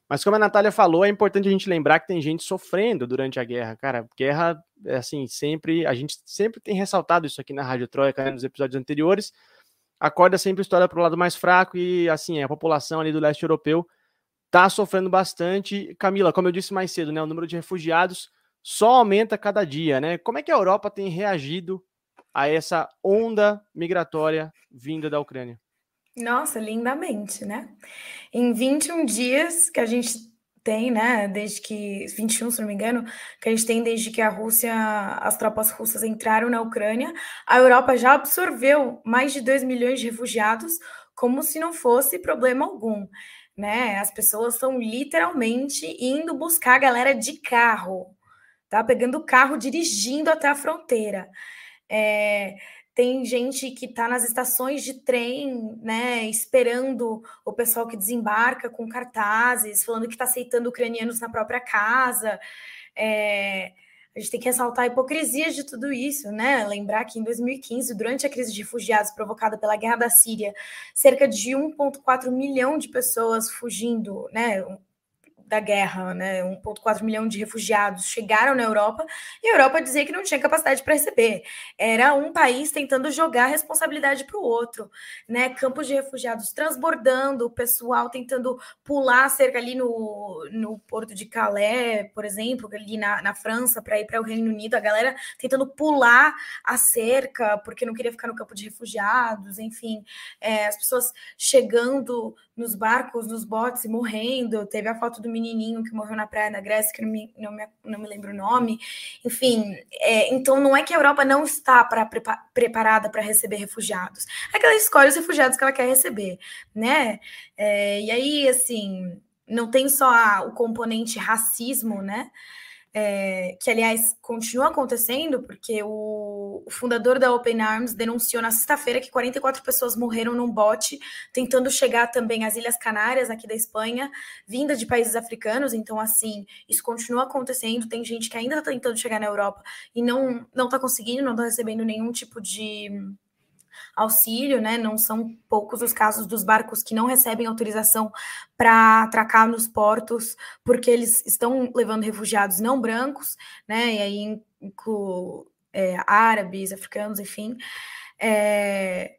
S1: Mas como a Natália falou, é importante a gente lembrar que tem gente sofrendo durante a guerra. Cara, guerra, é assim, sempre, a gente sempre tem ressaltado isso aqui na Rádio Troika, né, nos episódios anteriores. A corda sempre estoura para o lado mais fraco e, assim, a população ali do leste europeu está sofrendo bastante. Camila, como eu disse mais cedo, né, o número de refugiados só aumenta cada dia, né? Como é que a Europa tem reagido a essa onda migratória vinda da Ucrânia?
S2: Nossa, lindamente, né? Em 21 dias que a gente tem, né, desde que 21, se não me engano, que a gente tem desde que a Rússia, as tropas russas entraram na Ucrânia, a Europa já absorveu mais de 2 milhões de refugiados como se não fosse problema algum, né? As pessoas estão literalmente indo buscar a galera de carro, tá? Pegando o carro, dirigindo até a fronteira. É, tem gente que está nas estações de trem, né, esperando o pessoal que desembarca com cartazes, falando que está aceitando ucranianos na própria casa. É, a gente tem que ressaltar a hipocrisia de tudo isso, né? Lembrar que em 2015, durante a crise de refugiados provocada pela guerra da Síria, cerca de 1,4 milhão de pessoas fugindo, né? Da guerra, né, 1,4 milhão de refugiados chegaram na Europa e a Europa dizia que não tinha capacidade para receber. Era um país tentando jogar responsabilidade para o outro, né? Campos de refugiados transbordando, o pessoal tentando pular cerca ali no, no porto de Calais, por exemplo, ali na, na França, para ir para o Reino Unido, a galera tentando pular a cerca porque não queria ficar no campo de refugiados, enfim, é, as pessoas chegando nos barcos, nos botes, morrendo. Teve a foto do menininho que morreu na praia da Grécia, que não me, não me, não me lembro o nome. Enfim, é, então não é que a Europa não está pra, preparada para receber refugiados. É que ela escolhe os refugiados que ela quer receber, né? É, e aí, assim, não tem só a, o componente racismo, né? É, que aliás continua acontecendo, porque o, o, fundador da Open Arms denunciou na sexta-feira que 44 pessoas morreram num bote tentando chegar também às Ilhas Canárias, aqui da Espanha, vinda de países africanos. Então, assim, isso continua acontecendo. Tem gente que ainda está tentando chegar na Europa e não não está conseguindo, não está recebendo nenhum tipo de auxílio, né? Não são poucos os casos dos barcos que não recebem autorização para atracar nos portos, porque eles estão levando refugiados não brancos, né? E aí incluo é, árabes, africanos, enfim. É...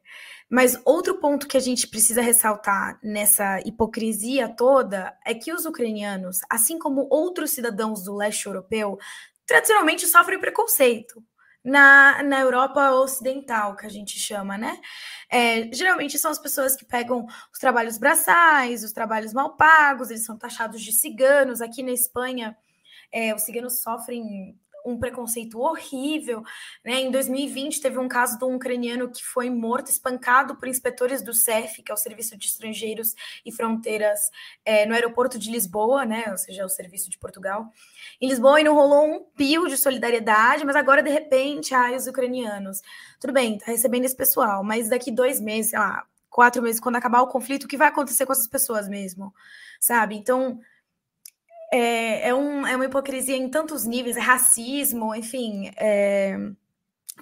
S2: Mas outro ponto que a gente precisa ressaltar nessa hipocrisia toda é que os ucranianos, assim como outros cidadãos do leste europeu, tradicionalmente sofrem preconceito na, na Europa Ocidental, que a gente chama, né? É, geralmente são as pessoas que pegam os trabalhos braçais, os trabalhos mal pagos, eles são taxados de ciganos. Aqui na Espanha, é, os ciganos sofrem um preconceito horrível. Né? Em 2020, teve um caso de um ucraniano que foi morto, espancado por inspetores do CEF, que é o Serviço de Estrangeiros e Fronteiras, é, no aeroporto de Lisboa, né? ou seja, o Serviço de Portugal. Em Lisboa, não rolou um pio de solidariedade, mas agora, de repente, ai, os ucranianos. Tudo bem, tá recebendo esse pessoal, mas daqui dois meses, sei lá, quatro meses, quando acabar o conflito, o que vai acontecer com essas pessoas mesmo? Sabe? Então é, é, um, é uma hipocrisia em tantos níveis, é racismo, enfim. É...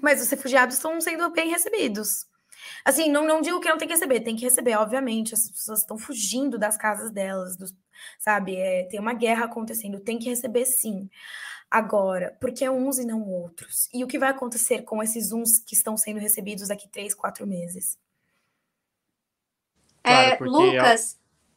S2: Mas os refugiados estão sendo bem recebidos. Assim, não, não digo que não tem que receber, tem que receber, obviamente. As pessoas estão fugindo das casas delas, dos, sabe? É, tem uma guerra acontecendo, tem que receber sim. Agora, porque é uns e não outros? E o que vai acontecer com esses uns que estão sendo recebidos daqui três, quatro meses?
S3: É, claro, Lucas,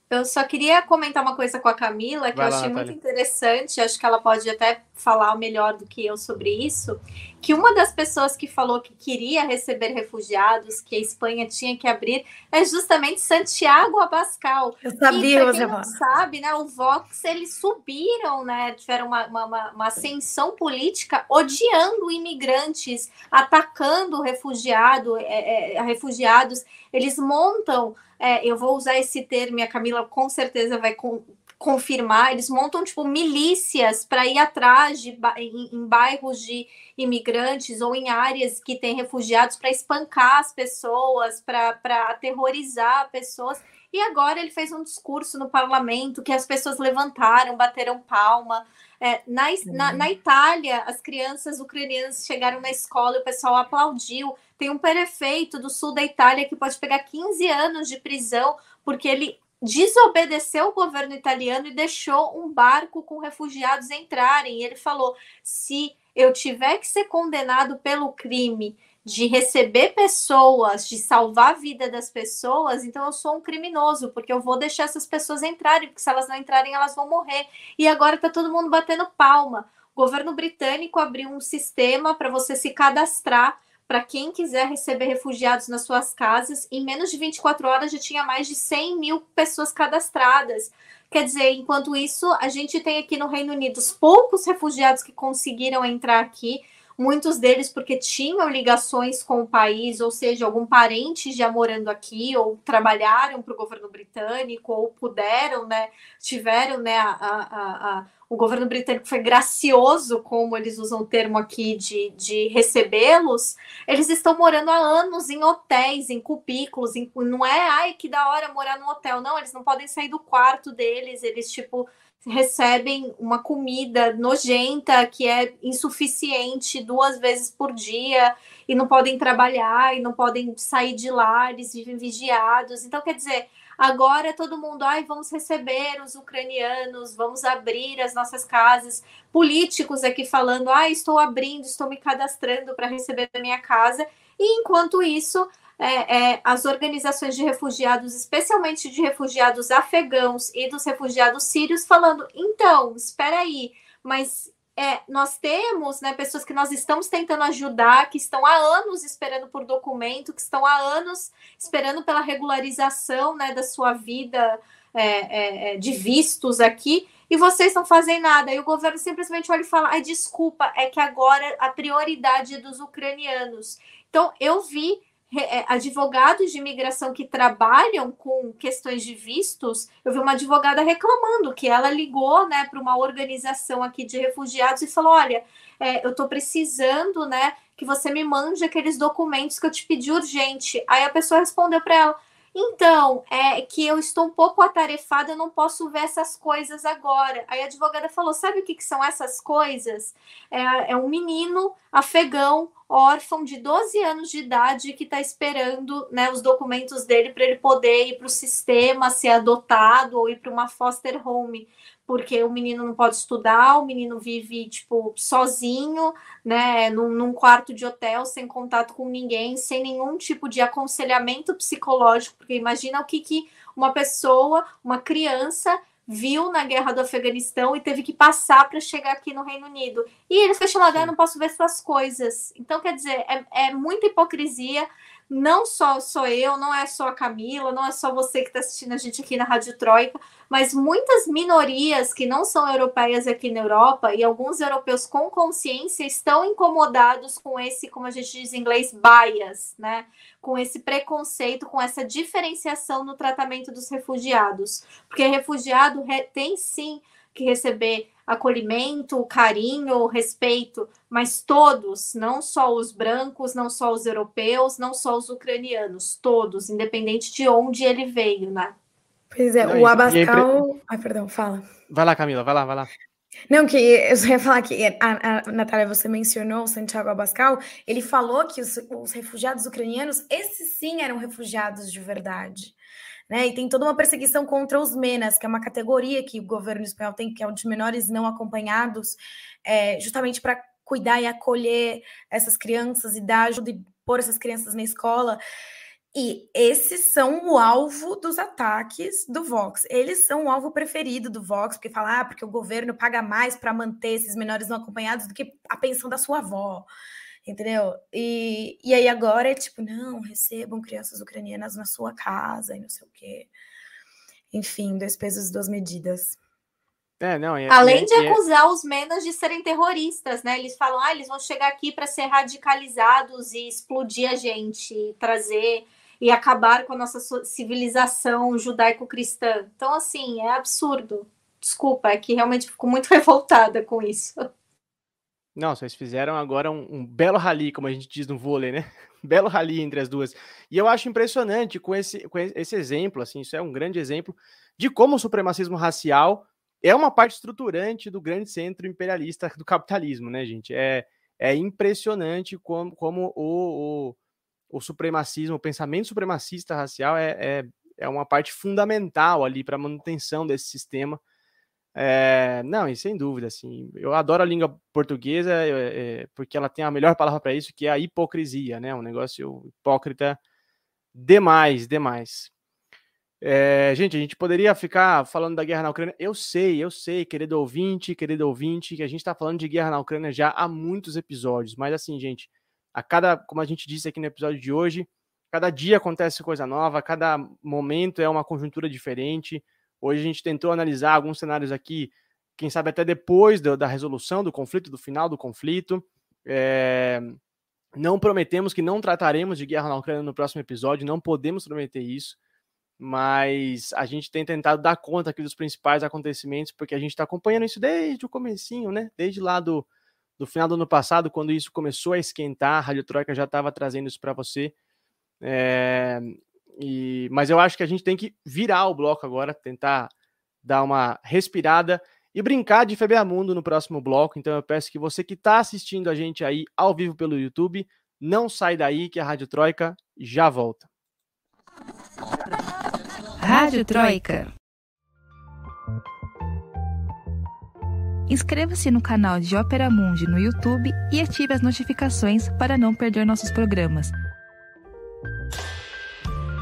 S3: eu só queria comentar uma coisa com a Camila que Vai eu achei muito interessante, acho que ela pode até falar melhor do que eu sobre isso, que uma das pessoas que falou que queria receber refugiados, que a Espanha tinha que abrir, é justamente Santiago Abascal.
S2: Eu sabia,
S3: e, não sabe, né, o Vox, eles subiram, né, tiveram uma, uma, uma ascensão política odiando imigrantes, atacando refugiado, é, é, refugiados, eles montam é, eu vou usar esse termo e a Camila com certeza vai com, confirmar, eles montam tipo milícias para ir atrás de em, em, bairros de imigrantes ou em áreas que têm refugiados para espancar as pessoas, para aterrorizar pessoas. E agora ele fez um discurso no parlamento que as pessoas levantaram, bateram palma. É, na, na, na, Itália, as crianças ucranianas chegaram na escola e o pessoal aplaudiu. Tem um prefeito do sul da Itália que pode pegar 15 anos de prisão porque ele desobedeceu o governo italiano e deixou um barco com refugiados entrarem. E ele falou: se eu tiver que ser condenado pelo crime de receber pessoas, de salvar a vida das pessoas, então eu sou um criminoso, porque eu vou deixar essas pessoas entrarem, porque se elas não entrarem, elas vão morrer. E agora está todo mundo batendo palma. O governo britânico abriu um sistema para você se cadastrar para quem quiser receber refugiados nas suas casas. Em menos de 24 horas já tinha mais de 100 mil pessoas cadastradas. Quer dizer, enquanto isso, a gente tem aqui no Reino Unido os poucos refugiados que conseguiram entrar aqui muitos deles porque tinham ligações com o país, ou seja, algum parente já morando aqui, ou trabalharam para o governo britânico, ou puderam, né, tiveram, né, a, a, a, o governo britânico foi gracioso, como eles usam o termo aqui, de, de recebê-los, eles estão morando há anos em hotéis, em cubículos, em, não é, ai, que da hora morar no hotel, não, eles não podem sair do quarto deles, eles, tipo, recebem uma comida nojenta que é insuficiente duas vezes por dia e não podem trabalhar e não podem sair de lá, eles vivem vigiados. Então, quer dizer, agora todo mundo, ai, vamos receber os ucranianos, vamos abrir as nossas casas. Políticos aqui falando, ai, estou abrindo, estou me cadastrando para receber a minha casa. E enquanto isso, é, é, as organizações de refugiados, especialmente de refugiados afegãos e dos refugiados sírios, falando: então, espera aí, mas é, nós temos né, pessoas que nós estamos tentando ajudar, que estão há anos esperando por documento, que estão há anos esperando pela regularização né, da sua vida é, é, é de vistos aqui, e vocês não fazem nada. E o governo simplesmente olha e fala: ai, desculpa, é que agora a prioridade é dos ucranianos. Então, eu vi advogados de imigração que trabalham com questões de vistos, eu vi uma advogada reclamando que ela ligou né, para uma organização aqui de refugiados e falou: olha, é, eu estou precisando né, que você me mande aqueles documentos que eu te pedi urgente. Aí a pessoa respondeu para ela: então, é que eu estou um pouco atarefada, eu não posso ver essas coisas agora. Aí a advogada falou: sabe o que, que são essas coisas? É, é um menino afegão, órfão de 12 anos de idade, que está esperando né, os documentos dele para ele poder ir para o sistema, ser adotado ou ir para uma foster home. Porque o menino não pode estudar, o menino vive, tipo, sozinho, né, num, num, quarto de hotel, sem contato com ninguém, sem nenhum tipo de aconselhamento psicológico, porque imagina o que, que uma pessoa, uma criança, viu na guerra do Afeganistão e teve que passar para chegar aqui no Reino Unido. E ele foi chamado, ah, não posso ver suas coisas. Então, quer dizer, é, é muita hipocrisia, não só sou eu, não é só a Camila, não é só você que está assistindo a gente aqui na Rádio Troika, mas muitas minorias que não são europeias aqui na Europa e alguns europeus com consciência estão incomodados com esse, como a gente diz em inglês, bias, né? Com esse preconceito, com essa diferenciação no tratamento dos refugiados. Porque refugiado tem sim que receber acolhimento, carinho, respeito, mas todos, não só os brancos, não só os europeus, não só os ucranianos, todos, independente de onde ele veio, né?
S2: Pois é, não, o Abascal. Aí... Ai, perdão, fala.
S1: Vai lá, Camila, vai lá, vai lá.
S2: Não, que eu só ia falar que a, a Natália, você mencionou o Santiago Abascal, ele falou que os, os refugiados ucranianos, esses sim eram refugiados de verdade. Né? E tem toda uma perseguição contra os MENAS, que é uma categoria que o governo espanhol tem, que é o de menores não acompanhados, é, justamente para cuidar e acolher essas crianças e dar ajuda e pôr essas crianças na escola. E esses são o alvo dos ataques do Vox. Eles são o alvo preferido do Vox, porque falar ah, porque o governo paga mais para manter esses menores não acompanhados do que a pensão da sua avó entendeu? E, e aí agora é tipo, não, recebam crianças ucranianas na sua casa e não sei o quê. Enfim, dois pesos, duas medidas.
S3: É, não, é, Além é, de é acusar os menos de serem terroristas, né? Eles falam, ah, eles vão chegar aqui para ser radicalizados e explodir a gente, trazer e acabar com a nossa civilização judaico-cristã. Então, assim, é absurdo. Desculpa, é que realmente fico muito revoltada com isso.
S1: Não, vocês fizeram agora um, um, belo rally, como a gente diz no vôlei, né? belo rally entre as duas. E eu acho impressionante com esse, com esse exemplo, assim, isso é um grande exemplo de como o supremacismo racial é uma parte estruturante do grande centro imperialista do capitalismo, né, gente? É, é impressionante como, como o, o, o supremacismo, o pensamento supremacista racial é, é, é uma parte fundamental ali para a manutenção desse sistema é, não, e sem dúvida, assim, eu adoro a língua portuguesa é, porque ela tem a melhor palavra para isso, que é a hipocrisia, né? Um negócio hipócrita demais, demais. É, gente, a gente poderia ficar falando da guerra na Ucrânia. Eu sei, eu sei, querido ouvinte, querido ouvinte, que a gente está falando de guerra na Ucrânia já há muitos episódios, mas assim, gente, a cada, como a gente disse aqui no episódio de hoje, cada dia acontece coisa nova, cada momento é uma conjuntura diferente. Hoje a gente tentou analisar alguns cenários aqui, quem sabe até depois do, da resolução do conflito, do final do conflito. É... Não prometemos que não trataremos de guerra na Ucrânia no próximo episódio, não podemos prometer isso, mas a gente tem tentado dar conta aqui dos principais acontecimentos, porque a gente está acompanhando isso desde o comecinho, né? Desde lá do, do final do ano passado, quando isso começou a esquentar, a Rádio Troika já estava trazendo isso para você. É, e, mas eu acho que a gente tem que virar o bloco agora, tentar dar uma respirada e brincar de Mundo no próximo bloco. Então eu peço que você que está assistindo a gente aí ao vivo pelo YouTube, não sai daí que a Rádio Troika já volta.
S4: Rádio Troika. Inscreva-se no canal de Ópera Mundi no YouTube e ative as notificações para não perder nossos programas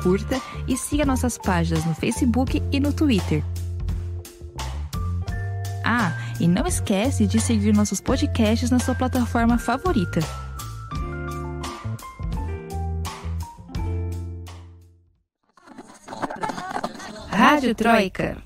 S4: curta e siga nossas páginas no Facebook e no Twitter. Ah, e não esquece de seguir nossos podcasts na sua plataforma favorita. Rádio Troika.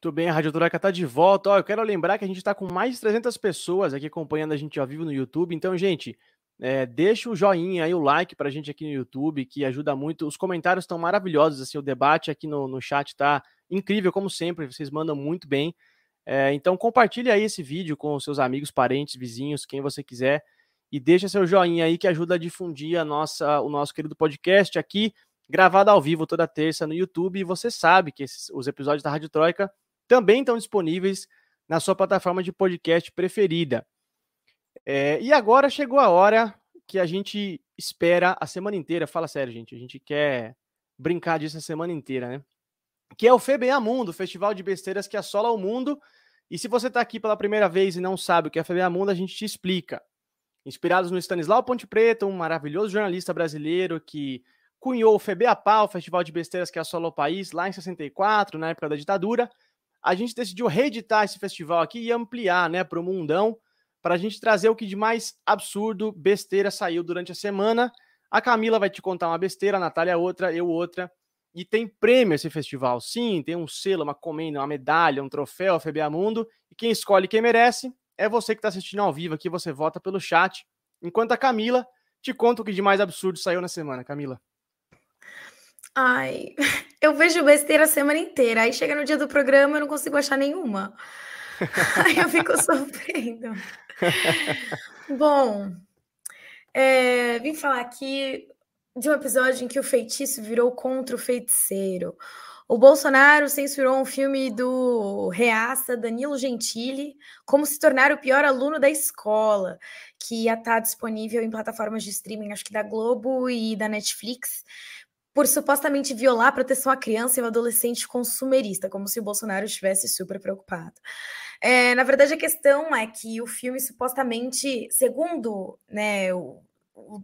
S1: Tudo bem, a Rádio Troika está de volta. Ó, eu quero lembrar que a gente está com mais de 300 pessoas aqui acompanhando a gente ao vivo no YouTube. Então, gente, é, deixa o joinha aí, o like pra gente aqui no YouTube, que ajuda muito. Os comentários estão maravilhosos, assim, o debate aqui no, no chat tá incrível, como sempre, vocês mandam muito bem. É, então compartilhe aí esse vídeo com seus amigos, parentes, vizinhos, quem você quiser, e deixa seu joinha aí que ajuda a difundir a nossa, o nosso querido podcast aqui, gravado ao vivo toda terça no YouTube. E você sabe que esses, os episódios da Rádio Troika também estão disponíveis na sua plataforma de podcast preferida. É, e agora chegou a hora que a gente espera a semana inteira. Fala sério, gente. A gente quer brincar disso a semana inteira, né? Que é o FBA Mundo, festival de besteiras que assola o mundo. E se você está aqui pela primeira vez e não sabe o que é FBA Mundo, a gente te explica. Inspirados no Stanislau Ponte Preta, um maravilhoso jornalista brasileiro que cunhou o FBA Pau, o festival de besteiras que assola o país, lá em 64, na época da ditadura, a gente decidiu reeditar esse festival aqui e ampliar né, para o mundão para a gente trazer o que de mais absurdo, besteira saiu durante a semana. A Camila vai te contar uma besteira, a Natália outra, eu outra. E tem prêmio esse festival. Sim, tem um selo, uma comenda, uma medalha, um troféu FBA Mundo. E quem escolhe quem merece é você que está assistindo ao vivo aqui, você vota pelo chat. Enquanto a Camila te conta o que de mais absurdo saiu na semana, Camila.
S2: Ai, eu vejo besteira a semana inteira. Aí chega no dia do programa eu não consigo achar nenhuma. Aí eu fico sofrendo. Bom, é, vim falar aqui de um episódio em que o feitiço virou contra o feiticeiro. O Bolsonaro censurou um filme do reaça Danilo Gentili, Como se tornar o pior aluno da escola, que ia estar disponível em plataformas de streaming, acho que da Globo e da Netflix, por supostamente violar a proteção à criança e ao adolescente consumerista, como se o Bolsonaro estivesse super preocupado. É, na verdade, a questão é que o filme supostamente, segundo né, o,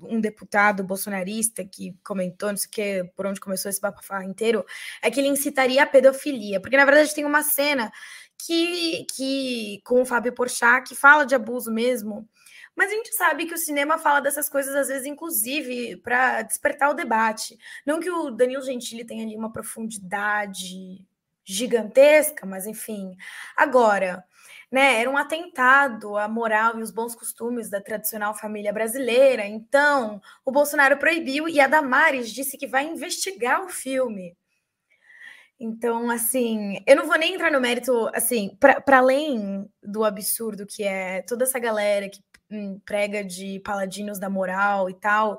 S2: um deputado bolsonarista que comentou, não sei o que, por onde começou esse bafafá inteiro, é que ele incitaria a pedofilia. Porque, na verdade, tem uma cena que, que com o Fábio Porchat que fala de abuso mesmo. Mas a gente sabe que o cinema fala dessas coisas, às vezes, inclusive, para despertar o debate. Não que o Danilo Gentili tenha ali uma profundidade gigantesca, mas enfim. Agora, né, era um atentado à moral e os bons costumes da tradicional família brasileira. Então, o Bolsonaro proibiu e a Damares disse que vai investigar o filme. Então, assim, eu não vou nem entrar no mérito, assim, para além do absurdo que é toda essa galera que prega de paladinos da moral e tal,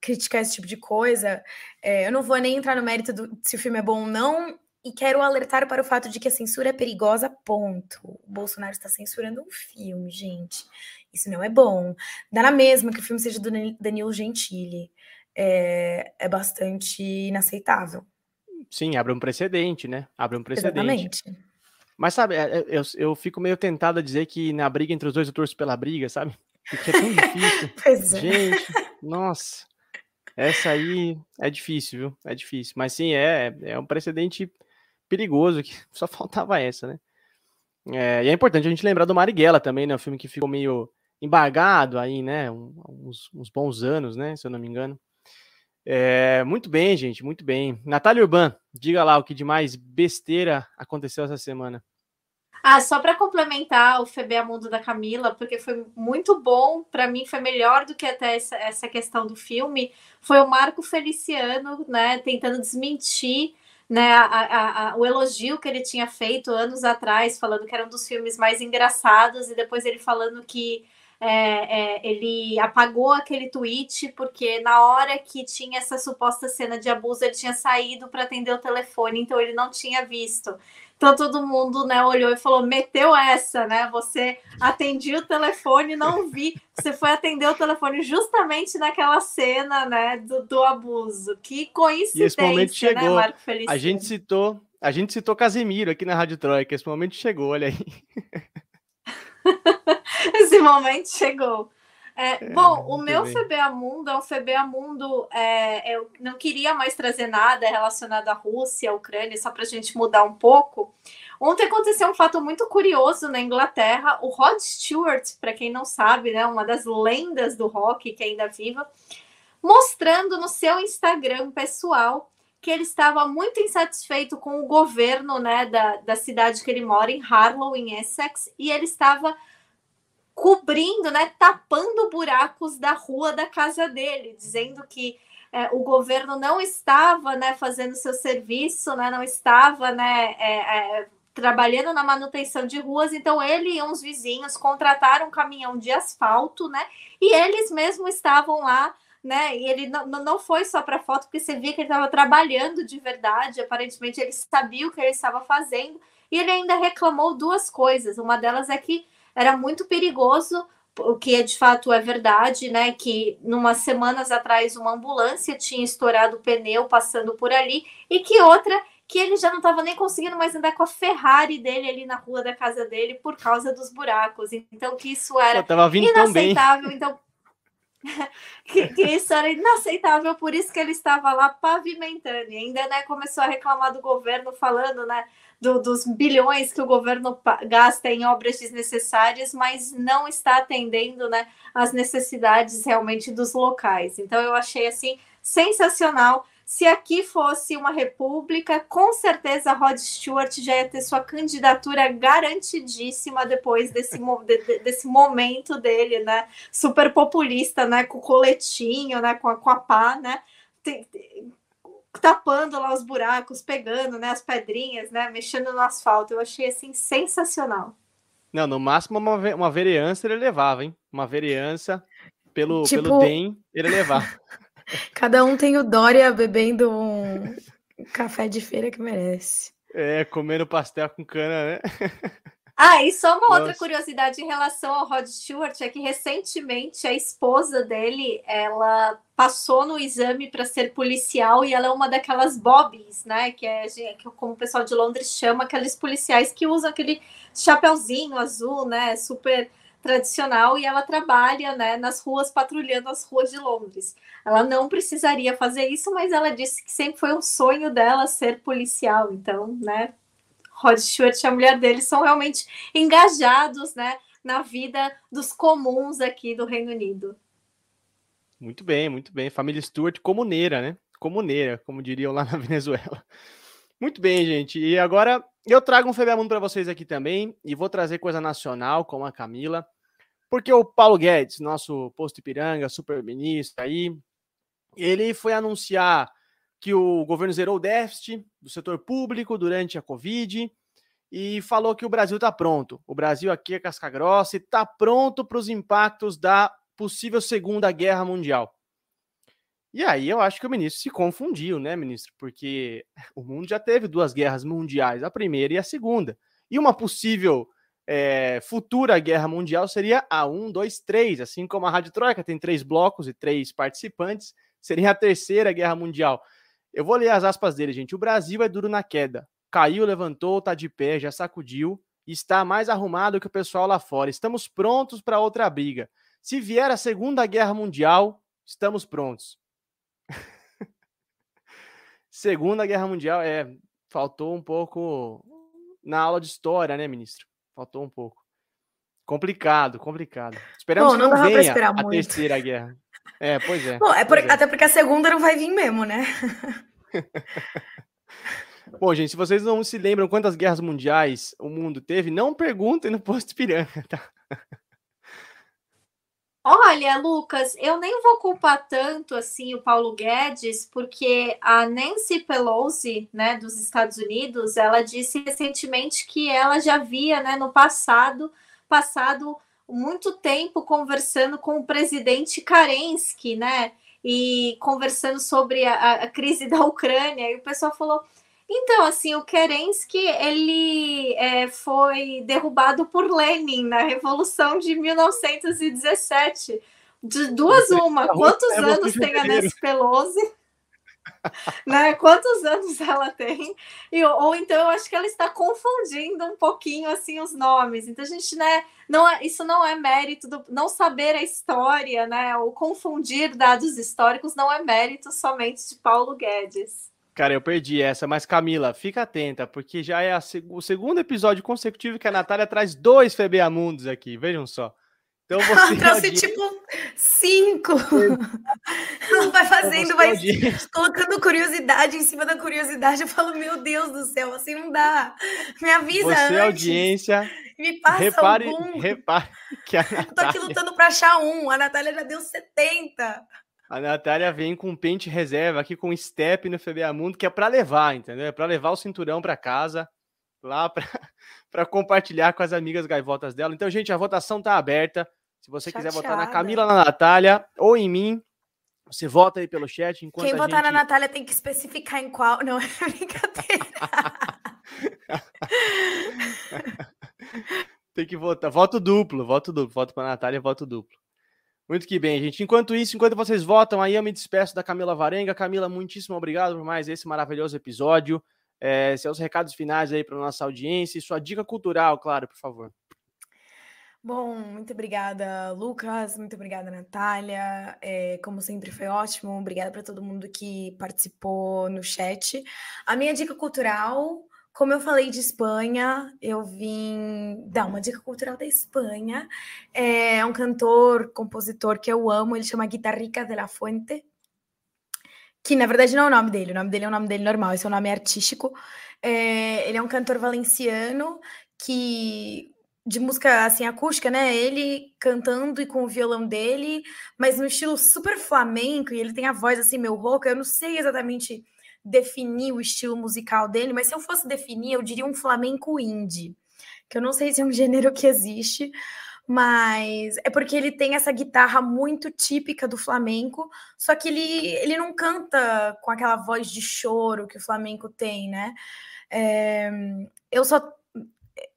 S2: criticar esse tipo de coisa, é, eu não vou nem entrar no mérito do, se o filme é bom ou não, e quero alertar para o fato de que a censura é perigosa, ponto. O Bolsonaro está censurando um filme, gente. Isso não é bom. Dá na mesma que o filme seja do Danilo Gentili. É, é bastante inaceitável.
S1: Sim, abre um precedente, né? Abre um precedente.
S2: Exatamente.
S1: Mas sabe, é, é, eu, eu fico meio tentado a dizer que na briga entre os dois eu torço pela briga, sabe? Porque é tão difícil.
S2: pois é.
S1: Gente, nossa. Essa aí é difícil, viu? É difícil. Mas sim, é, é um precedente perigoso que só faltava essa, né? É, e é importante a gente lembrar do Marighella também, né? Um filme que ficou meio embargado aí, né? uns, uns, bons anos, né? Se eu não me engano. É, muito bem, gente, muito bem. Natália Urban, diga lá o que de mais besteira aconteceu essa semana.
S3: Ah, só para complementar o Febe Mundo da Camila, porque foi muito bom, para mim foi melhor do que até essa, essa questão do filme, foi o Marco Feliciano, né, tentando desmentir né, a, a, a, o elogio que ele tinha feito anos atrás, falando que era um dos filmes mais engraçados, e depois ele falando que é, é, ele apagou aquele tweet porque na hora que tinha essa suposta cena de abuso, ele tinha saído para atender o telefone, então ele não tinha visto. Então todo mundo, né, olhou e falou: meteu essa, né? Você atendia o telefone, não vi. Você foi atender o telefone justamente naquela cena, né, do, do abuso. Que coincidência, e esse momento né, chegou. né, Marco
S1: Feliciano? A gente citou, a gente citou Casimiro aqui na Rádio Troika. Esse momento chegou, olha aí.
S3: esse momento chegou. É, é, bom, o meu bem. FBA Mundo é um FBA Mundo. É, eu não queria mais trazer nada relacionado à Rússia, à Ucrânia, só para a gente mudar um pouco. Ontem aconteceu um fato muito curioso na Inglaterra. O Rod Stewart, para quem não sabe, né, uma das lendas do rock que ainda viva, mostrando no seu Instagram pessoal que ele estava muito insatisfeito com o governo né, da, da cidade que ele mora, em Harlow, em Essex, e ele estava cobrindo, né, tapando buracos da rua da casa dele, dizendo que é, o governo não estava, né, fazendo seu serviço, né, não estava, né, é, é, trabalhando na manutenção de ruas. Então ele e uns vizinhos contrataram um caminhão de asfalto, né, e eles mesmos estavam lá né? E ele não, não foi só para foto, porque você via que ele estava trabalhando de verdade. Aparentemente, ele sabia o que ele estava fazendo. E ele ainda reclamou duas coisas. Uma delas é que era muito perigoso, o que é de fato é verdade, né? Que numas semanas atrás uma ambulância tinha estourado o pneu passando por ali, e que outra que ele já não estava nem conseguindo mais andar com a Ferrari dele ali na rua da casa dele por causa dos buracos. Então, que isso era inaceitável. Então, que, que, isso era inaceitável, por isso que ele estava lá pavimentando. E ainda né, começou a reclamar do governo, falando né, do, dos bilhões que o governo gasta em obras desnecessárias, mas não está atendendo né, as necessidades realmente dos locais. Então eu achei assim sensacional. Se aqui fosse uma república, com certeza Rod Stewart já ia ter sua candidatura garantidíssima depois desse, de, desse momento dele, né? Super populista, né? Com o coletinho, né? Com a, com a pá, né? Tem, tapando lá os buracos, pegando né, as pedrinhas, né, mexendo no asfalto. Eu achei assim sensacional.
S1: Não, no máximo uma, uma vereança ele levava, hein? Uma vereança pelo, tipo, pelo DEM ele levava.
S2: Cada um tem o Dória bebendo um café de feira que merece.
S1: É, comendo pastel com cana, né?
S3: Ah, e só uma Nossa. outra curiosidade em relação ao Rod Stewart é que recentemente a esposa dele, ela passou no exame para ser policial e ela é uma daquelas bobbies, né? Que é como o pessoal de Londres chama, aqueles policiais que usam aquele chapéuzinho azul, né? Super tradicional e ela trabalha né, nas ruas, patrulhando as ruas de Londres. Ela não precisaria fazer isso, mas ela disse que sempre foi um sonho dela ser policial. Então, né, Rod Stewart e a mulher dele são realmente engajados, né, na vida dos comuns aqui do Reino Unido.
S1: Muito bem, muito bem. Família Stewart comuneira, né? Comuneira, como diriam lá na Venezuela. Muito bem, gente. E agora eu trago um Feber Mundo para vocês aqui também e vou trazer coisa nacional com a Camila, porque o Paulo Guedes, nosso posto Ipiranga, super ministro aí, ele foi anunciar que o governo zerou o déficit do setor público durante a Covid e falou que o Brasil está pronto. O Brasil aqui é casca grossa e está pronto para os impactos da possível Segunda Guerra Mundial. E aí eu acho que o ministro se confundiu, né, ministro? Porque o mundo já teve duas guerras mundiais, a primeira e a segunda. E uma possível é, futura guerra mundial seria a 1, 2, 3, assim como a Rádio Troika tem três blocos e três participantes, seria a terceira guerra mundial. Eu vou ler as aspas dele, gente. O Brasil é duro na queda. Caiu, levantou, tá de pé, já sacudiu está mais arrumado que o pessoal lá fora. Estamos prontos para outra briga. Se vier a Segunda Guerra Mundial, estamos prontos. Segunda Guerra Mundial, é, faltou um pouco na aula de história, né, ministro? Faltou um pouco. Complicado, complicado. Esperamos Bom, não que não venha a muito. terceira guerra. É, pois é.
S2: Bom,
S1: é,
S2: por, é. até porque a segunda não vai vir mesmo, né?
S1: Bom, gente, se vocês não se lembram quantas guerras mundiais o mundo teve, não perguntem no posto Piranga, tá?
S3: Olha, Lucas, eu nem vou culpar tanto assim o Paulo Guedes, porque a Nancy Pelosi, né, dos Estados Unidos, ela disse recentemente que ela já via, né, no passado, passado muito tempo conversando com o presidente Karensky, né, e conversando sobre a, a crise da Ucrânia, e o pessoal falou: então, assim, o Kerensky, ele é, foi derrubado por Lenin na Revolução de 1917. De duas uma, quantos anos tem a Nancy Pelosi? né? Quantos anos ela tem? E, ou então eu acho que ela está confundindo um pouquinho assim os nomes. Então a gente, né, não é, isso não é mérito do não saber a história, né? Ou confundir dados históricos não é mérito somente de Paulo Guedes.
S1: Cara, eu perdi essa, mas Camila, fica atenta, porque já é seg o segundo episódio consecutivo que a Natália traz dois FBA Mundos aqui, vejam só.
S2: Então você. Trouxe audiência... tipo cinco. Ela vai fazendo, vai colocando curiosidade em cima da curiosidade. Eu falo, meu Deus do céu, assim não dá. Me avisa
S1: você,
S2: antes.
S1: audiência.
S2: Me passa
S1: repare,
S2: algum.
S1: Repare que a Natália...
S2: Eu tô aqui lutando para achar um. A Natália já deu 70.
S1: A Natália vem com pente reserva aqui com step no FBA Mundo, que é para levar, entendeu? É para levar o cinturão para casa, lá para compartilhar com as amigas gaivotas dela. Então, gente, a votação tá aberta. Se você Chateada. quiser votar na Camila, na Natália ou em mim, você vota aí pelo chat. Enquanto
S2: Quem votar
S1: gente...
S2: na Natália tem que especificar em qual. Não, é brincadeira.
S1: tem que votar. Voto duplo, voto duplo. Voto para Natália, voto duplo. Muito que bem, gente. Enquanto isso, enquanto vocês votam aí, eu me despeço da Camila Varenga. Camila, muitíssimo obrigado por mais esse maravilhoso episódio. É, seus recados finais aí para nossa audiência e sua dica cultural, claro, por favor.
S2: Bom, muito obrigada, Lucas. Muito obrigada, Natália. É, como sempre, foi ótimo. Obrigada para todo mundo que participou no chat. A minha dica cultural como eu falei de Espanha, eu vim dar uma dica cultural da Espanha. É um cantor, compositor que eu amo, ele chama Guitarrica de la Fuente, que na verdade não é o nome dele, o nome dele é o nome dele normal, esse é o nome artístico. É, ele é um cantor valenciano que de música assim acústica, né? Ele cantando e com o violão dele, mas no estilo super flamenco, e ele tem a voz assim meio rouca. Eu não sei exatamente definir o estilo musical dele, mas se eu fosse definir, eu diria um flamenco indie, que eu não sei se é um gênero que existe, mas é porque ele tem essa guitarra muito típica do flamenco, só que ele, ele não canta com aquela voz de choro que o flamenco tem, né? É, eu só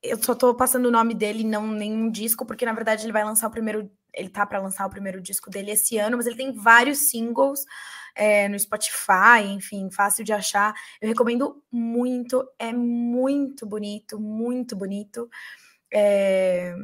S2: eu só tô passando o nome dele, não nenhum disco, porque na verdade ele vai lançar o primeiro, ele tá para lançar o primeiro disco dele esse ano, mas ele tem vários singles é, no Spotify, enfim, fácil de achar. Eu recomendo muito, é muito bonito, muito bonito. É,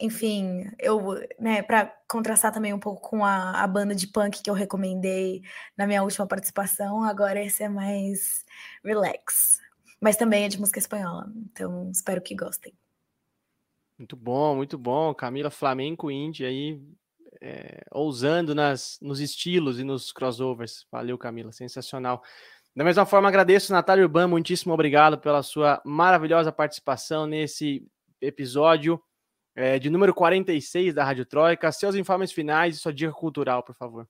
S2: enfim, eu, né, para contrastar também um pouco com a, a, banda de punk que eu recomendei na minha última participação, agora esse é mais relax. Mas também é de música espanhola, então espero que gostem.
S1: Muito bom, muito bom. Camila Flamenco Indie aí, é, ousando nas, nos estilos e nos crossovers. Valeu, Camila, sensacional. Da mesma forma, agradeço, Natália Urban, muitíssimo obrigado pela sua maravilhosa participação nesse episódio é, de número 46 da Rádio Troika. Seus informes finais e sua dica cultural, por favor.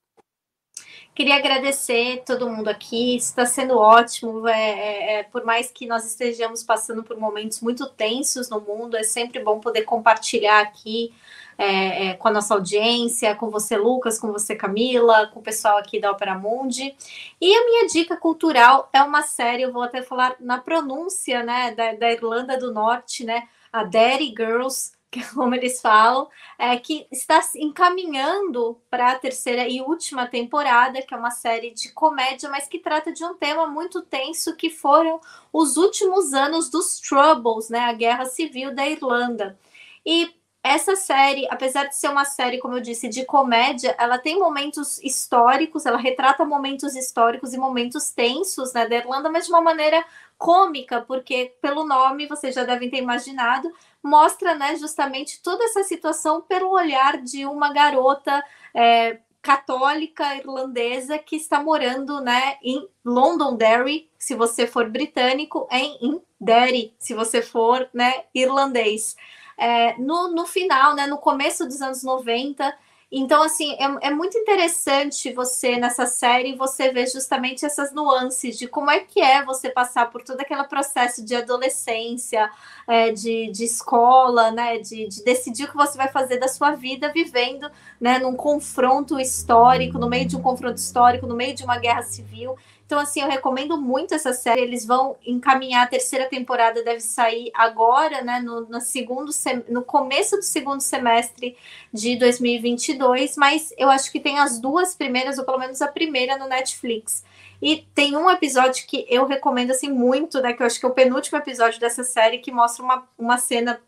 S3: Queria agradecer todo mundo aqui, está sendo ótimo. É, é, é, por mais que nós estejamos passando por momentos muito tensos no mundo, é sempre bom poder compartilhar aqui é, é, com a nossa audiência, com você, Lucas, com você, Camila, com o pessoal aqui da Opera Mundi. E a minha dica cultural é uma série, eu vou até falar na pronúncia né, da, da Irlanda do Norte, né? A Daddy Girls como eles falam, é, que está encaminhando para a terceira e última temporada, que é uma série de comédia, mas que trata de um tema muito tenso, que foram os últimos anos dos Troubles, né, a Guerra Civil da Irlanda. E essa série, apesar de ser uma série, como eu disse, de comédia, ela tem momentos históricos, ela retrata momentos históricos e momentos tensos né, da Irlanda, mas de uma maneira cômica, porque pelo nome vocês já devem ter imaginado, mostra né, justamente toda essa situação pelo olhar de uma garota é, católica irlandesa que está morando né, em Londonderry, se você for britânico, em, em Derry, se você for né, irlandês é, no, no final, né, no começo dos anos 90. Então, assim, é, é, muito interessante você, nessa série, você ver justamente essas nuances de como é que é você passar por todo aquele processo de adolescência, é, de, de escola, né, de, de, decidir o que você vai fazer da sua vida vivendo, né, num confronto histórico, no meio de um confronto histórico, no meio de uma guerra civil. Então, assim, eu recomendo muito essa série. Eles vão encaminhar a terceira temporada, deve sair agora, né? No, no, segundo no começo do segundo semestre de 2022, mas eu acho que tem as duas primeiras, ou pelo menos a primeira, no Netflix. E tem um episódio que eu recomendo assim muito, né? Que eu acho que é o penúltimo episódio dessa série, que mostra uma, uma cena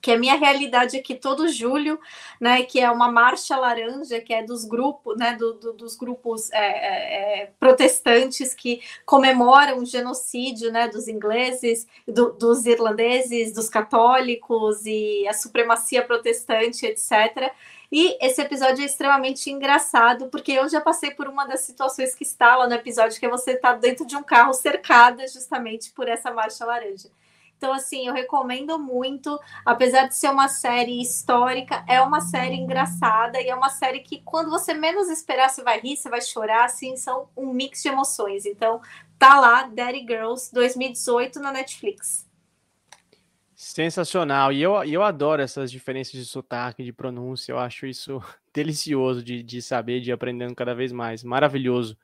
S3: que a minha realidade aqui todo julho, né, que é uma marcha laranja, que é dos grupos, né, do, do, dos grupos é, é, é, protestantes que comemoram o genocídio, né, dos ingleses, do, dos irlandeses, dos católicos e a supremacia protestante, etc. E esse episódio é extremamente engraçado, porque eu já passei por uma das situações que está lá no episódio, que é você estar tá dentro de um carro cercada justamente por essa marcha laranja. Então, assim, eu recomendo muito, apesar de ser uma série histórica, é uma série engraçada e é uma série que, quando você menos esperar, você vai rir, você vai chorar, assim, são um mix de emoções. Então, tá lá, Daddy Girls 2018 na Netflix.
S1: Sensacional. E eu, eu adoro essas diferenças de sotaque, de pronúncia. Eu acho isso delicioso de, de saber, de aprendendo cada vez mais. Maravilhoso.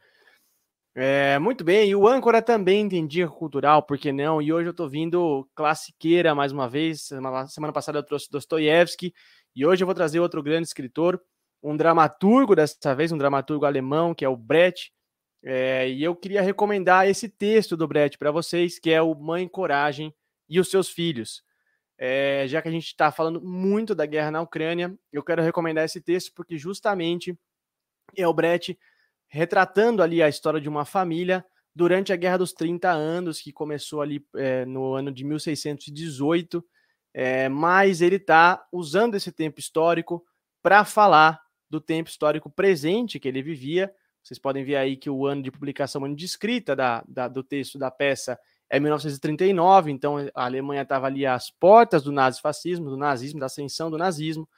S1: É, muito bem, e o âncora também tem dica cultural, por que não? E hoje eu tô vindo classiqueira mais uma vez. Semana, passada eu trouxe Dostoiévski, e hoje eu vou trazer outro grande escritor, um dramaturgo dessa vez, um dramaturgo alemão, que é o Brecht. É, e eu queria recomendar esse texto do Brecht para vocês, que é o Mãe Coragem e os Seus Filhos. É, já que a gente está falando muito da guerra na Ucrânia, eu quero recomendar esse texto porque justamente é o Brecht retratando ali a história de uma família durante a Guerra dos 30 Anos, que começou ali é, no ano de 1618, é, mas ele está usando esse tempo histórico para falar do tempo histórico presente que ele vivia. Vocês podem ver aí que o ano de publicação, ano de escrita da, da, do texto da peça é 1939, então a Alemanha estava ali às portas do nazifascismo, do nazismo, da ascensão do nazismo,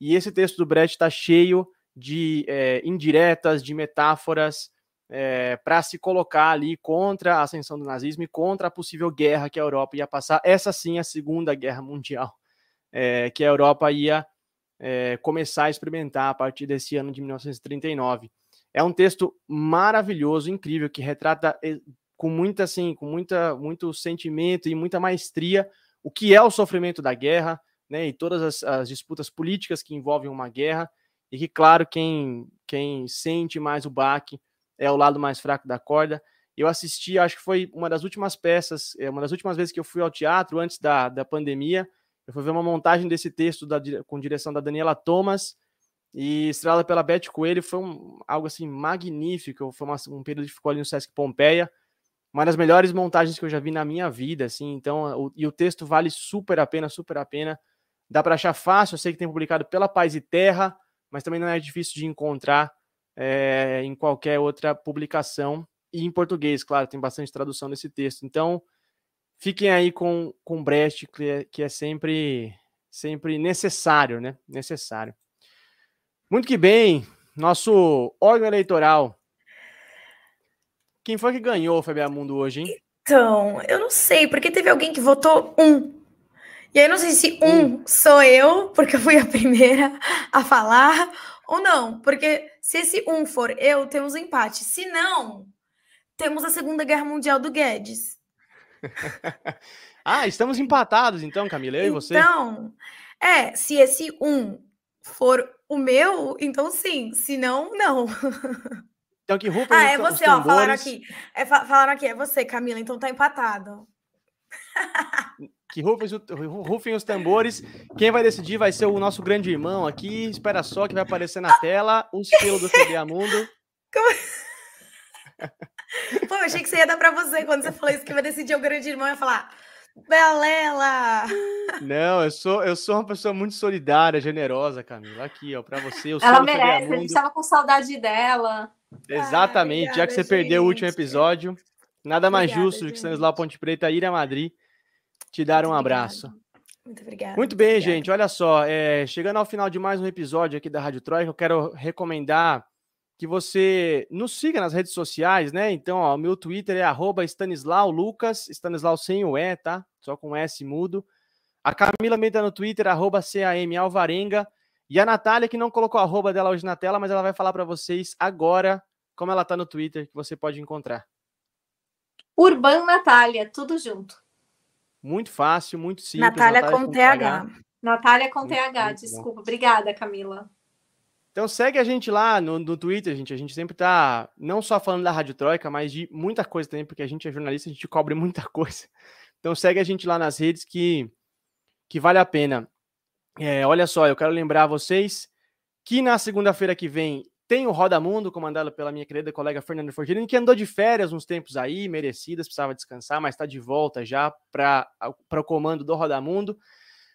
S1: e esse texto do Brecht está cheio de é, indiretas, de metáforas é, para se colocar ali contra a ascensão do nazismo e contra a possível guerra que a Europa ia passar. Essa sim, a Segunda Guerra Mundial, é, que a Europa ia começar a experimentar a partir desse ano de 1939. É um texto maravilhoso, incrível, que retrata com muita, assim, com muita, muito sentimento e muita maestria o que é o sofrimento da guerra, né, e todas as, as disputas políticas que envolvem uma guerra e que, claro, quem, quem sente mais o baque é o lado mais fraco da corda. Eu assisti, acho que foi uma das últimas peças, é, uma das últimas vezes que eu fui ao teatro antes da, da pandemia. Eu fui ver uma montagem desse texto da, com direção da Daniela Thomas e estrelada pela Beth Coelho. Foi um, algo assim magnífico. Foi uma, um período que ficou ali no Sesc Pompeia. Uma das melhores montagens que eu já vi na minha vida, assim. Então, o, e o texto vale super a pena, super a pena. Dá para achar fácil. Eu sei que tem publicado pela Paz e Terra mas também não é difícil de encontrar é, em qualquer outra publicação. E em português, claro, tem bastante tradução desse texto. Então, fiquem aí com, com Brecht, que é, que é sempre, sempre necessário, né? Necessário. Muito que bem, nosso órgão eleitoral. Quem foi que ganhou o Fabiamundo hoje, hein?
S2: Então, eu não sei, porque teve alguém que votou um. E aí eu não sei se um sou eu, porque eu fui a primeira a falar, ou não. Porque se esse um for eu, temos um empate. Se não, temos a Segunda Guerra Mundial do Guedes.
S1: ah, estamos empatados então, Camila, eu e você?
S2: Então, é, se esse um for o meu, então sim. Se não, não.
S1: Então que rufem
S2: Ah, é você, ó, falaram aqui. É, falaram aqui, é você, Camila, então tá empatado.
S1: Que rufem, rufem, os tambores. Quem vai decidir vai ser o nosso grande irmão aqui. Espera só que vai aparecer na tela o selo do CBA Mundo. Como...
S2: Pô, eu achei que você ia dar pra você quando você falou isso, que vai decidir o grande irmão. Eu ia falar, Belela!
S1: Não, eu sou, eu sou uma pessoa muito solidária, generosa, Camila. Aqui, ó, pra você.
S3: Ela merece, a gente tava com saudade dela.
S1: Exatamente, Ai, já que você gente. perdeu o último episódio, nada mais obrigada, justo do que Stanislau Ponte Preta ir a Madrid te dar muito um abraço.
S2: Muito obrigada.
S1: Muito bem, obrigada. gente. Olha só, é, chegando ao final de mais um episódio aqui da Rádio Troika, eu quero recomendar que você nos siga nas redes sociais, né? Então, ó, o meu Twitter é arroba Stanislau Lucas, Stanislau sem o E, tá? Só com S mudo. A Camila também tá no Twitter, arroba CAM Alvarenga. E a Natália, que não colocou a arroba dela hoje na tela, mas ela vai falar para vocês agora como ela tá no Twitter, que você pode encontrar.
S3: Urban Natália, tudo junto.
S1: Muito fácil, muito simples.
S2: Natália, Natália com, com TH.
S3: Natália com muito, TH, muito desculpa. Bom. Obrigada, Camila.
S1: Então segue a gente lá no, no, Twitter, gente. A gente sempre tá não só falando da Rádio Troika, mas de muita coisa também, porque a gente é jornalista, a gente cobre muita coisa. Então segue a gente lá nas redes que, que vale a pena. É, olha só, eu quero lembrar vocês que na segunda-feira que vem tem o Roda Mundo, comandado pela minha querida colega Fernanda Forgirini, que andou de férias uns tempos aí, merecidas, precisava descansar, mas está de volta já para o comando do Roda Mundo.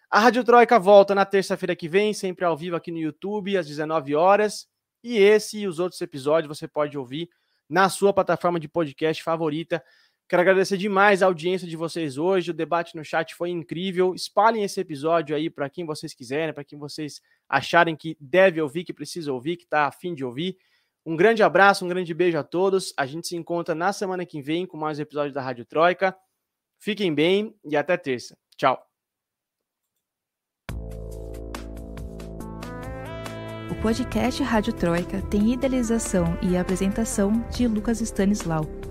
S1: A Rádio Troika volta na terça-feira que vem, sempre ao vivo aqui no YouTube, às 19 horas. E esse e os outros episódios você pode ouvir na sua plataforma de podcast favorita. Quero agradecer demais a audiência de vocês hoje. O debate no chat foi incrível. Espalhem esse episódio aí para quem vocês quiserem, para quem vocês acharem que deve ouvir, que precisa ouvir, que está afim de ouvir. Um grande abraço, um grande beijo a todos. A gente se encontra na semana que vem com mais um episódio da Rádio Troika. Fiquem bem e até terça. Tchau.
S4: O podcast Rádio Troika tem idealização e apresentação de Lucas Stanislau.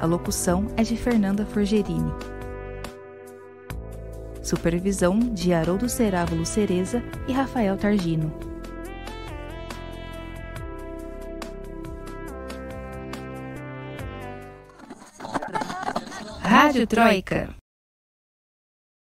S4: A locução é de Fernanda Forgerini. Supervisão de Haroldo Cerávulo Cereza e Rafael Targino. Rádio Troika.